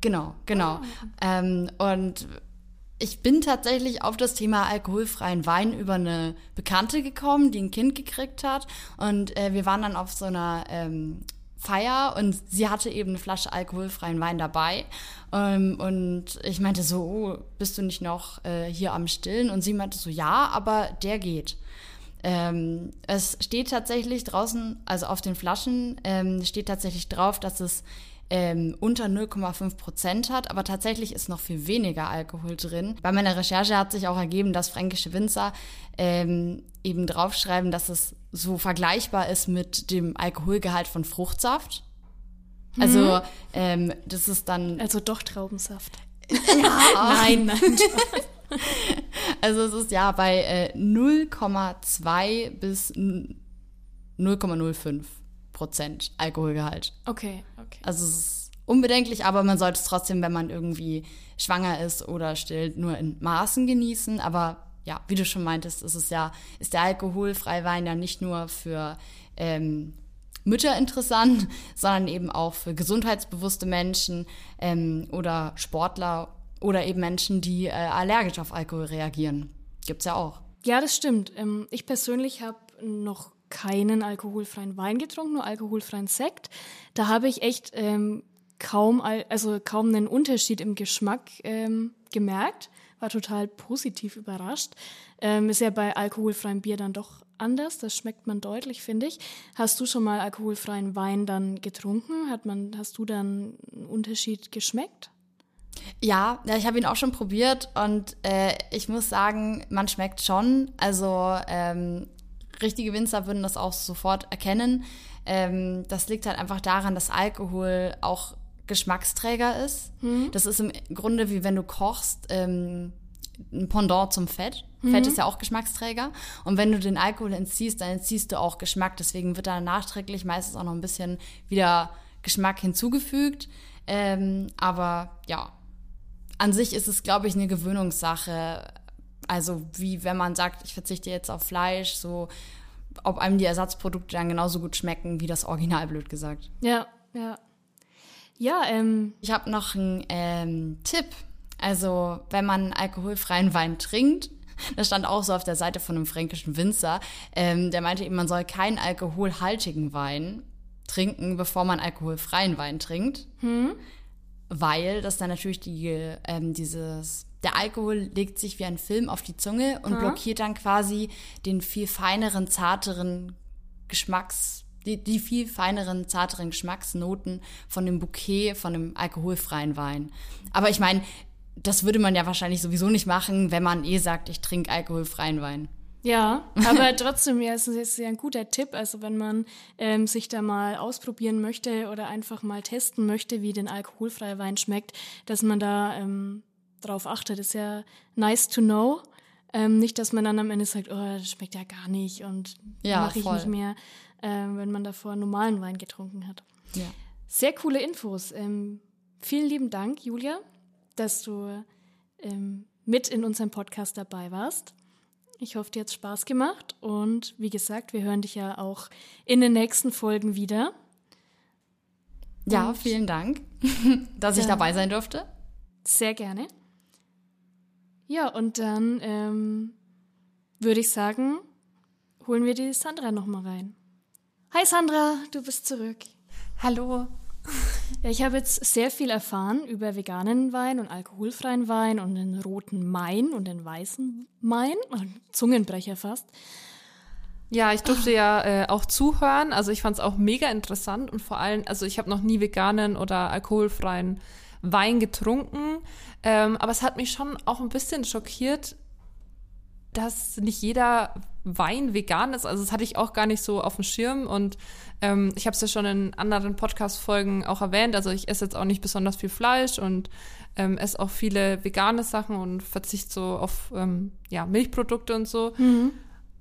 Genau, genau. Oh. Ähm, und ich bin tatsächlich auf das Thema alkoholfreien Wein über eine Bekannte gekommen, die ein Kind gekriegt hat. Und äh, wir waren dann auf so einer ähm, Feier und sie hatte eben eine Flasche alkoholfreien Wein dabei. Ähm, und ich meinte so, oh, bist du nicht noch äh, hier am Stillen? Und sie meinte so, ja, aber der geht. Ähm, es steht tatsächlich draußen, also auf den Flaschen, ähm, steht tatsächlich drauf, dass es ähm, unter 0,5 Prozent hat, aber tatsächlich ist noch viel weniger Alkohol drin. Bei meiner Recherche hat sich auch ergeben, dass fränkische Winzer ähm, eben draufschreiben, dass es so vergleichbar ist mit dem Alkoholgehalt von Fruchtsaft. Also mhm. ähm, das ist dann. Also doch Traubensaft. Ja. nein, nein. also es ist ja bei äh, 0,2 bis 0,05 Prozent Alkoholgehalt. Okay, okay. Also es ist unbedenklich, aber man sollte es trotzdem, wenn man irgendwie schwanger ist oder stillt, nur in Maßen genießen. Aber ja, wie du schon meintest, ist es ja, ist der alkoholfreie Wein ja nicht nur für ähm, Mütter interessant, sondern eben auch für gesundheitsbewusste Menschen ähm, oder Sportler oder eben Menschen, die äh, allergisch auf Alkohol reagieren. Gibt's ja auch. Ja, das stimmt. Ähm, ich persönlich habe noch keinen alkoholfreien Wein getrunken, nur alkoholfreien Sekt. Da habe ich echt ähm, kaum, also kaum einen Unterschied im Geschmack ähm, gemerkt. War total positiv überrascht. Ähm, ist ja bei alkoholfreiem Bier dann doch anders. Das schmeckt man deutlich, finde ich. Hast du schon mal alkoholfreien Wein dann getrunken? Hat man, hast du dann einen Unterschied geschmeckt? Ja, ja ich habe ihn auch schon probiert und äh, ich muss sagen, man schmeckt schon. Also ähm, richtige Winzer würden das auch sofort erkennen. Ähm, das liegt halt einfach daran, dass Alkohol auch Geschmacksträger ist. Mhm. Das ist im Grunde wie wenn du kochst. Ähm, ein Pendant zum Fett. Mhm. Fett ist ja auch Geschmacksträger. Und wenn du den Alkohol entziehst, dann entziehst du auch Geschmack. Deswegen wird da nachträglich meistens auch noch ein bisschen wieder Geschmack hinzugefügt. Ähm, aber ja, an sich ist es, glaube ich, eine Gewöhnungssache. Also wie wenn man sagt, ich verzichte jetzt auf Fleisch, so ob einem die Ersatzprodukte dann genauso gut schmecken wie das Original, blöd gesagt. Ja, ja. Ja, ähm. Ich habe noch einen ähm, Tipp. Also, wenn man alkoholfreien Wein trinkt, das stand auch so auf der Seite von einem fränkischen Winzer, ähm, der meinte eben, man soll keinen alkoholhaltigen Wein trinken, bevor man alkoholfreien Wein trinkt. Hm? Weil das dann natürlich die, ähm, dieses der Alkohol legt sich wie ein Film auf die Zunge und mhm. blockiert dann quasi den viel feineren, zarteren Geschmacks, die, die viel feineren, zarteren Geschmacksnoten von dem Bouquet, von dem alkoholfreien Wein. Aber ich meine, das würde man ja wahrscheinlich sowieso nicht machen, wenn man eh sagt, ich trinke alkoholfreien Wein. Ja, aber trotzdem, ja, es ist ja ein guter Tipp. Also wenn man ähm, sich da mal ausprobieren möchte oder einfach mal testen möchte, wie den alkoholfreie Wein schmeckt, dass man da ähm, drauf achtet, ist ja nice to know. Ähm, nicht, dass man dann am Ende sagt, oh, das schmeckt ja gar nicht und ja, mache ich nicht mehr, äh, wenn man davor normalen Wein getrunken hat. Ja. Sehr coole Infos. Ähm, vielen lieben Dank, Julia, dass du ähm, mit in unserem Podcast dabei warst. Ich hoffe, dir hat Spaß gemacht und wie gesagt, wir hören dich ja auch in den nächsten Folgen wieder. Ja, und vielen Dank, dass ich dabei sein durfte. Sehr gerne. Ja, und dann ähm, würde ich sagen, holen wir die Sandra nochmal rein. Hi Sandra, du bist zurück. Hallo. Ja, ich habe jetzt sehr viel erfahren über veganen Wein und alkoholfreien Wein und den roten Main und den weißen Main. Zungenbrecher fast. Ja, ich durfte ja äh, auch zuhören. Also ich fand es auch mega interessant und vor allem, also ich habe noch nie veganen oder alkoholfreien Wein getrunken. Ähm, aber es hat mich schon auch ein bisschen schockiert, dass nicht jeder Wein vegan ist. Also das hatte ich auch gar nicht so auf dem Schirm. Und ähm, ich habe es ja schon in anderen Podcast-Folgen auch erwähnt. Also ich esse jetzt auch nicht besonders viel Fleisch und ähm, esse auch viele vegane Sachen und verzichte so auf ähm, ja, Milchprodukte und so. Mhm.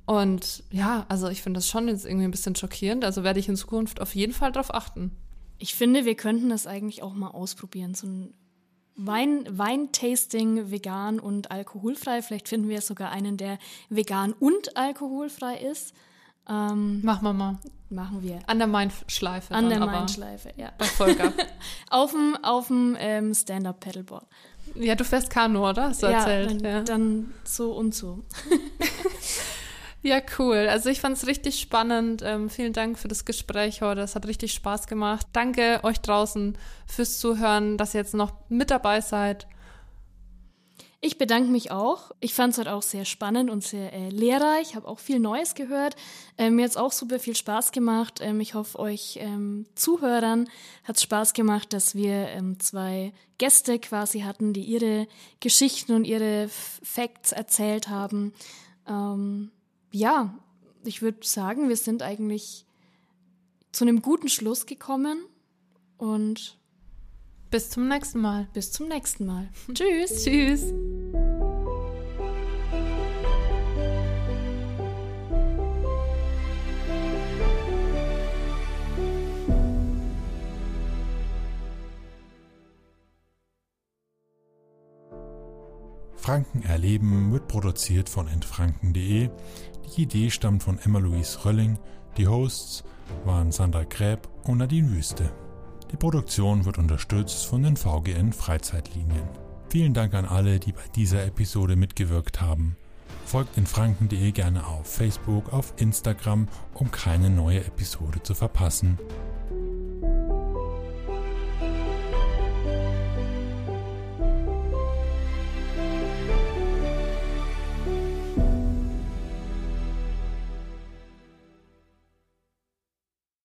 Und ja, also ich finde das schon jetzt irgendwie ein bisschen schockierend. Also werde ich in Zukunft auf jeden Fall darauf achten. Ich finde, wir könnten das eigentlich auch mal ausprobieren. So ein Wein, Weintasting vegan und alkoholfrei. Vielleicht finden wir sogar einen, der vegan und alkoholfrei ist. Ähm, machen wir mal. Machen wir. An der Main-Schleife. An der Main-Schleife, ja. Bei Volker. auf dem, auf dem ähm, Stand-Up-Paddleboard. Ja, du fährst Kanu, oder? Hast du ja, erzählt. Dann, ja, dann so und so. Ja, cool. Also ich fand es richtig spannend. Ähm, vielen Dank für das Gespräch heute. Es hat richtig Spaß gemacht. Danke euch draußen fürs Zuhören, dass ihr jetzt noch mit dabei seid. Ich bedanke mich auch. Ich fand es heute auch sehr spannend und sehr äh, lehrreich. Habe auch viel Neues gehört. Ähm, mir hat es auch super viel Spaß gemacht. Ähm, ich hoffe, euch ähm, Zuhörern hat es Spaß gemacht, dass wir ähm, zwei Gäste quasi hatten, die ihre Geschichten und ihre Facts erzählt haben. Ähm, ja, ich würde sagen, wir sind eigentlich zu einem guten Schluss gekommen und bis zum nächsten Mal. Bis zum nächsten Mal. Tschüss. Tschüss. Franken erleben wird produziert von entfranken.de. Die Idee stammt von Emma-Louise Rölling. Die Hosts waren Sandra Gräb und Nadine Wüste. Die Produktion wird unterstützt von den VGN Freizeitlinien. Vielen Dank an alle, die bei dieser Episode mitgewirkt haben. Folgt in franken.de gerne auf Facebook, auf Instagram, um keine neue Episode zu verpassen.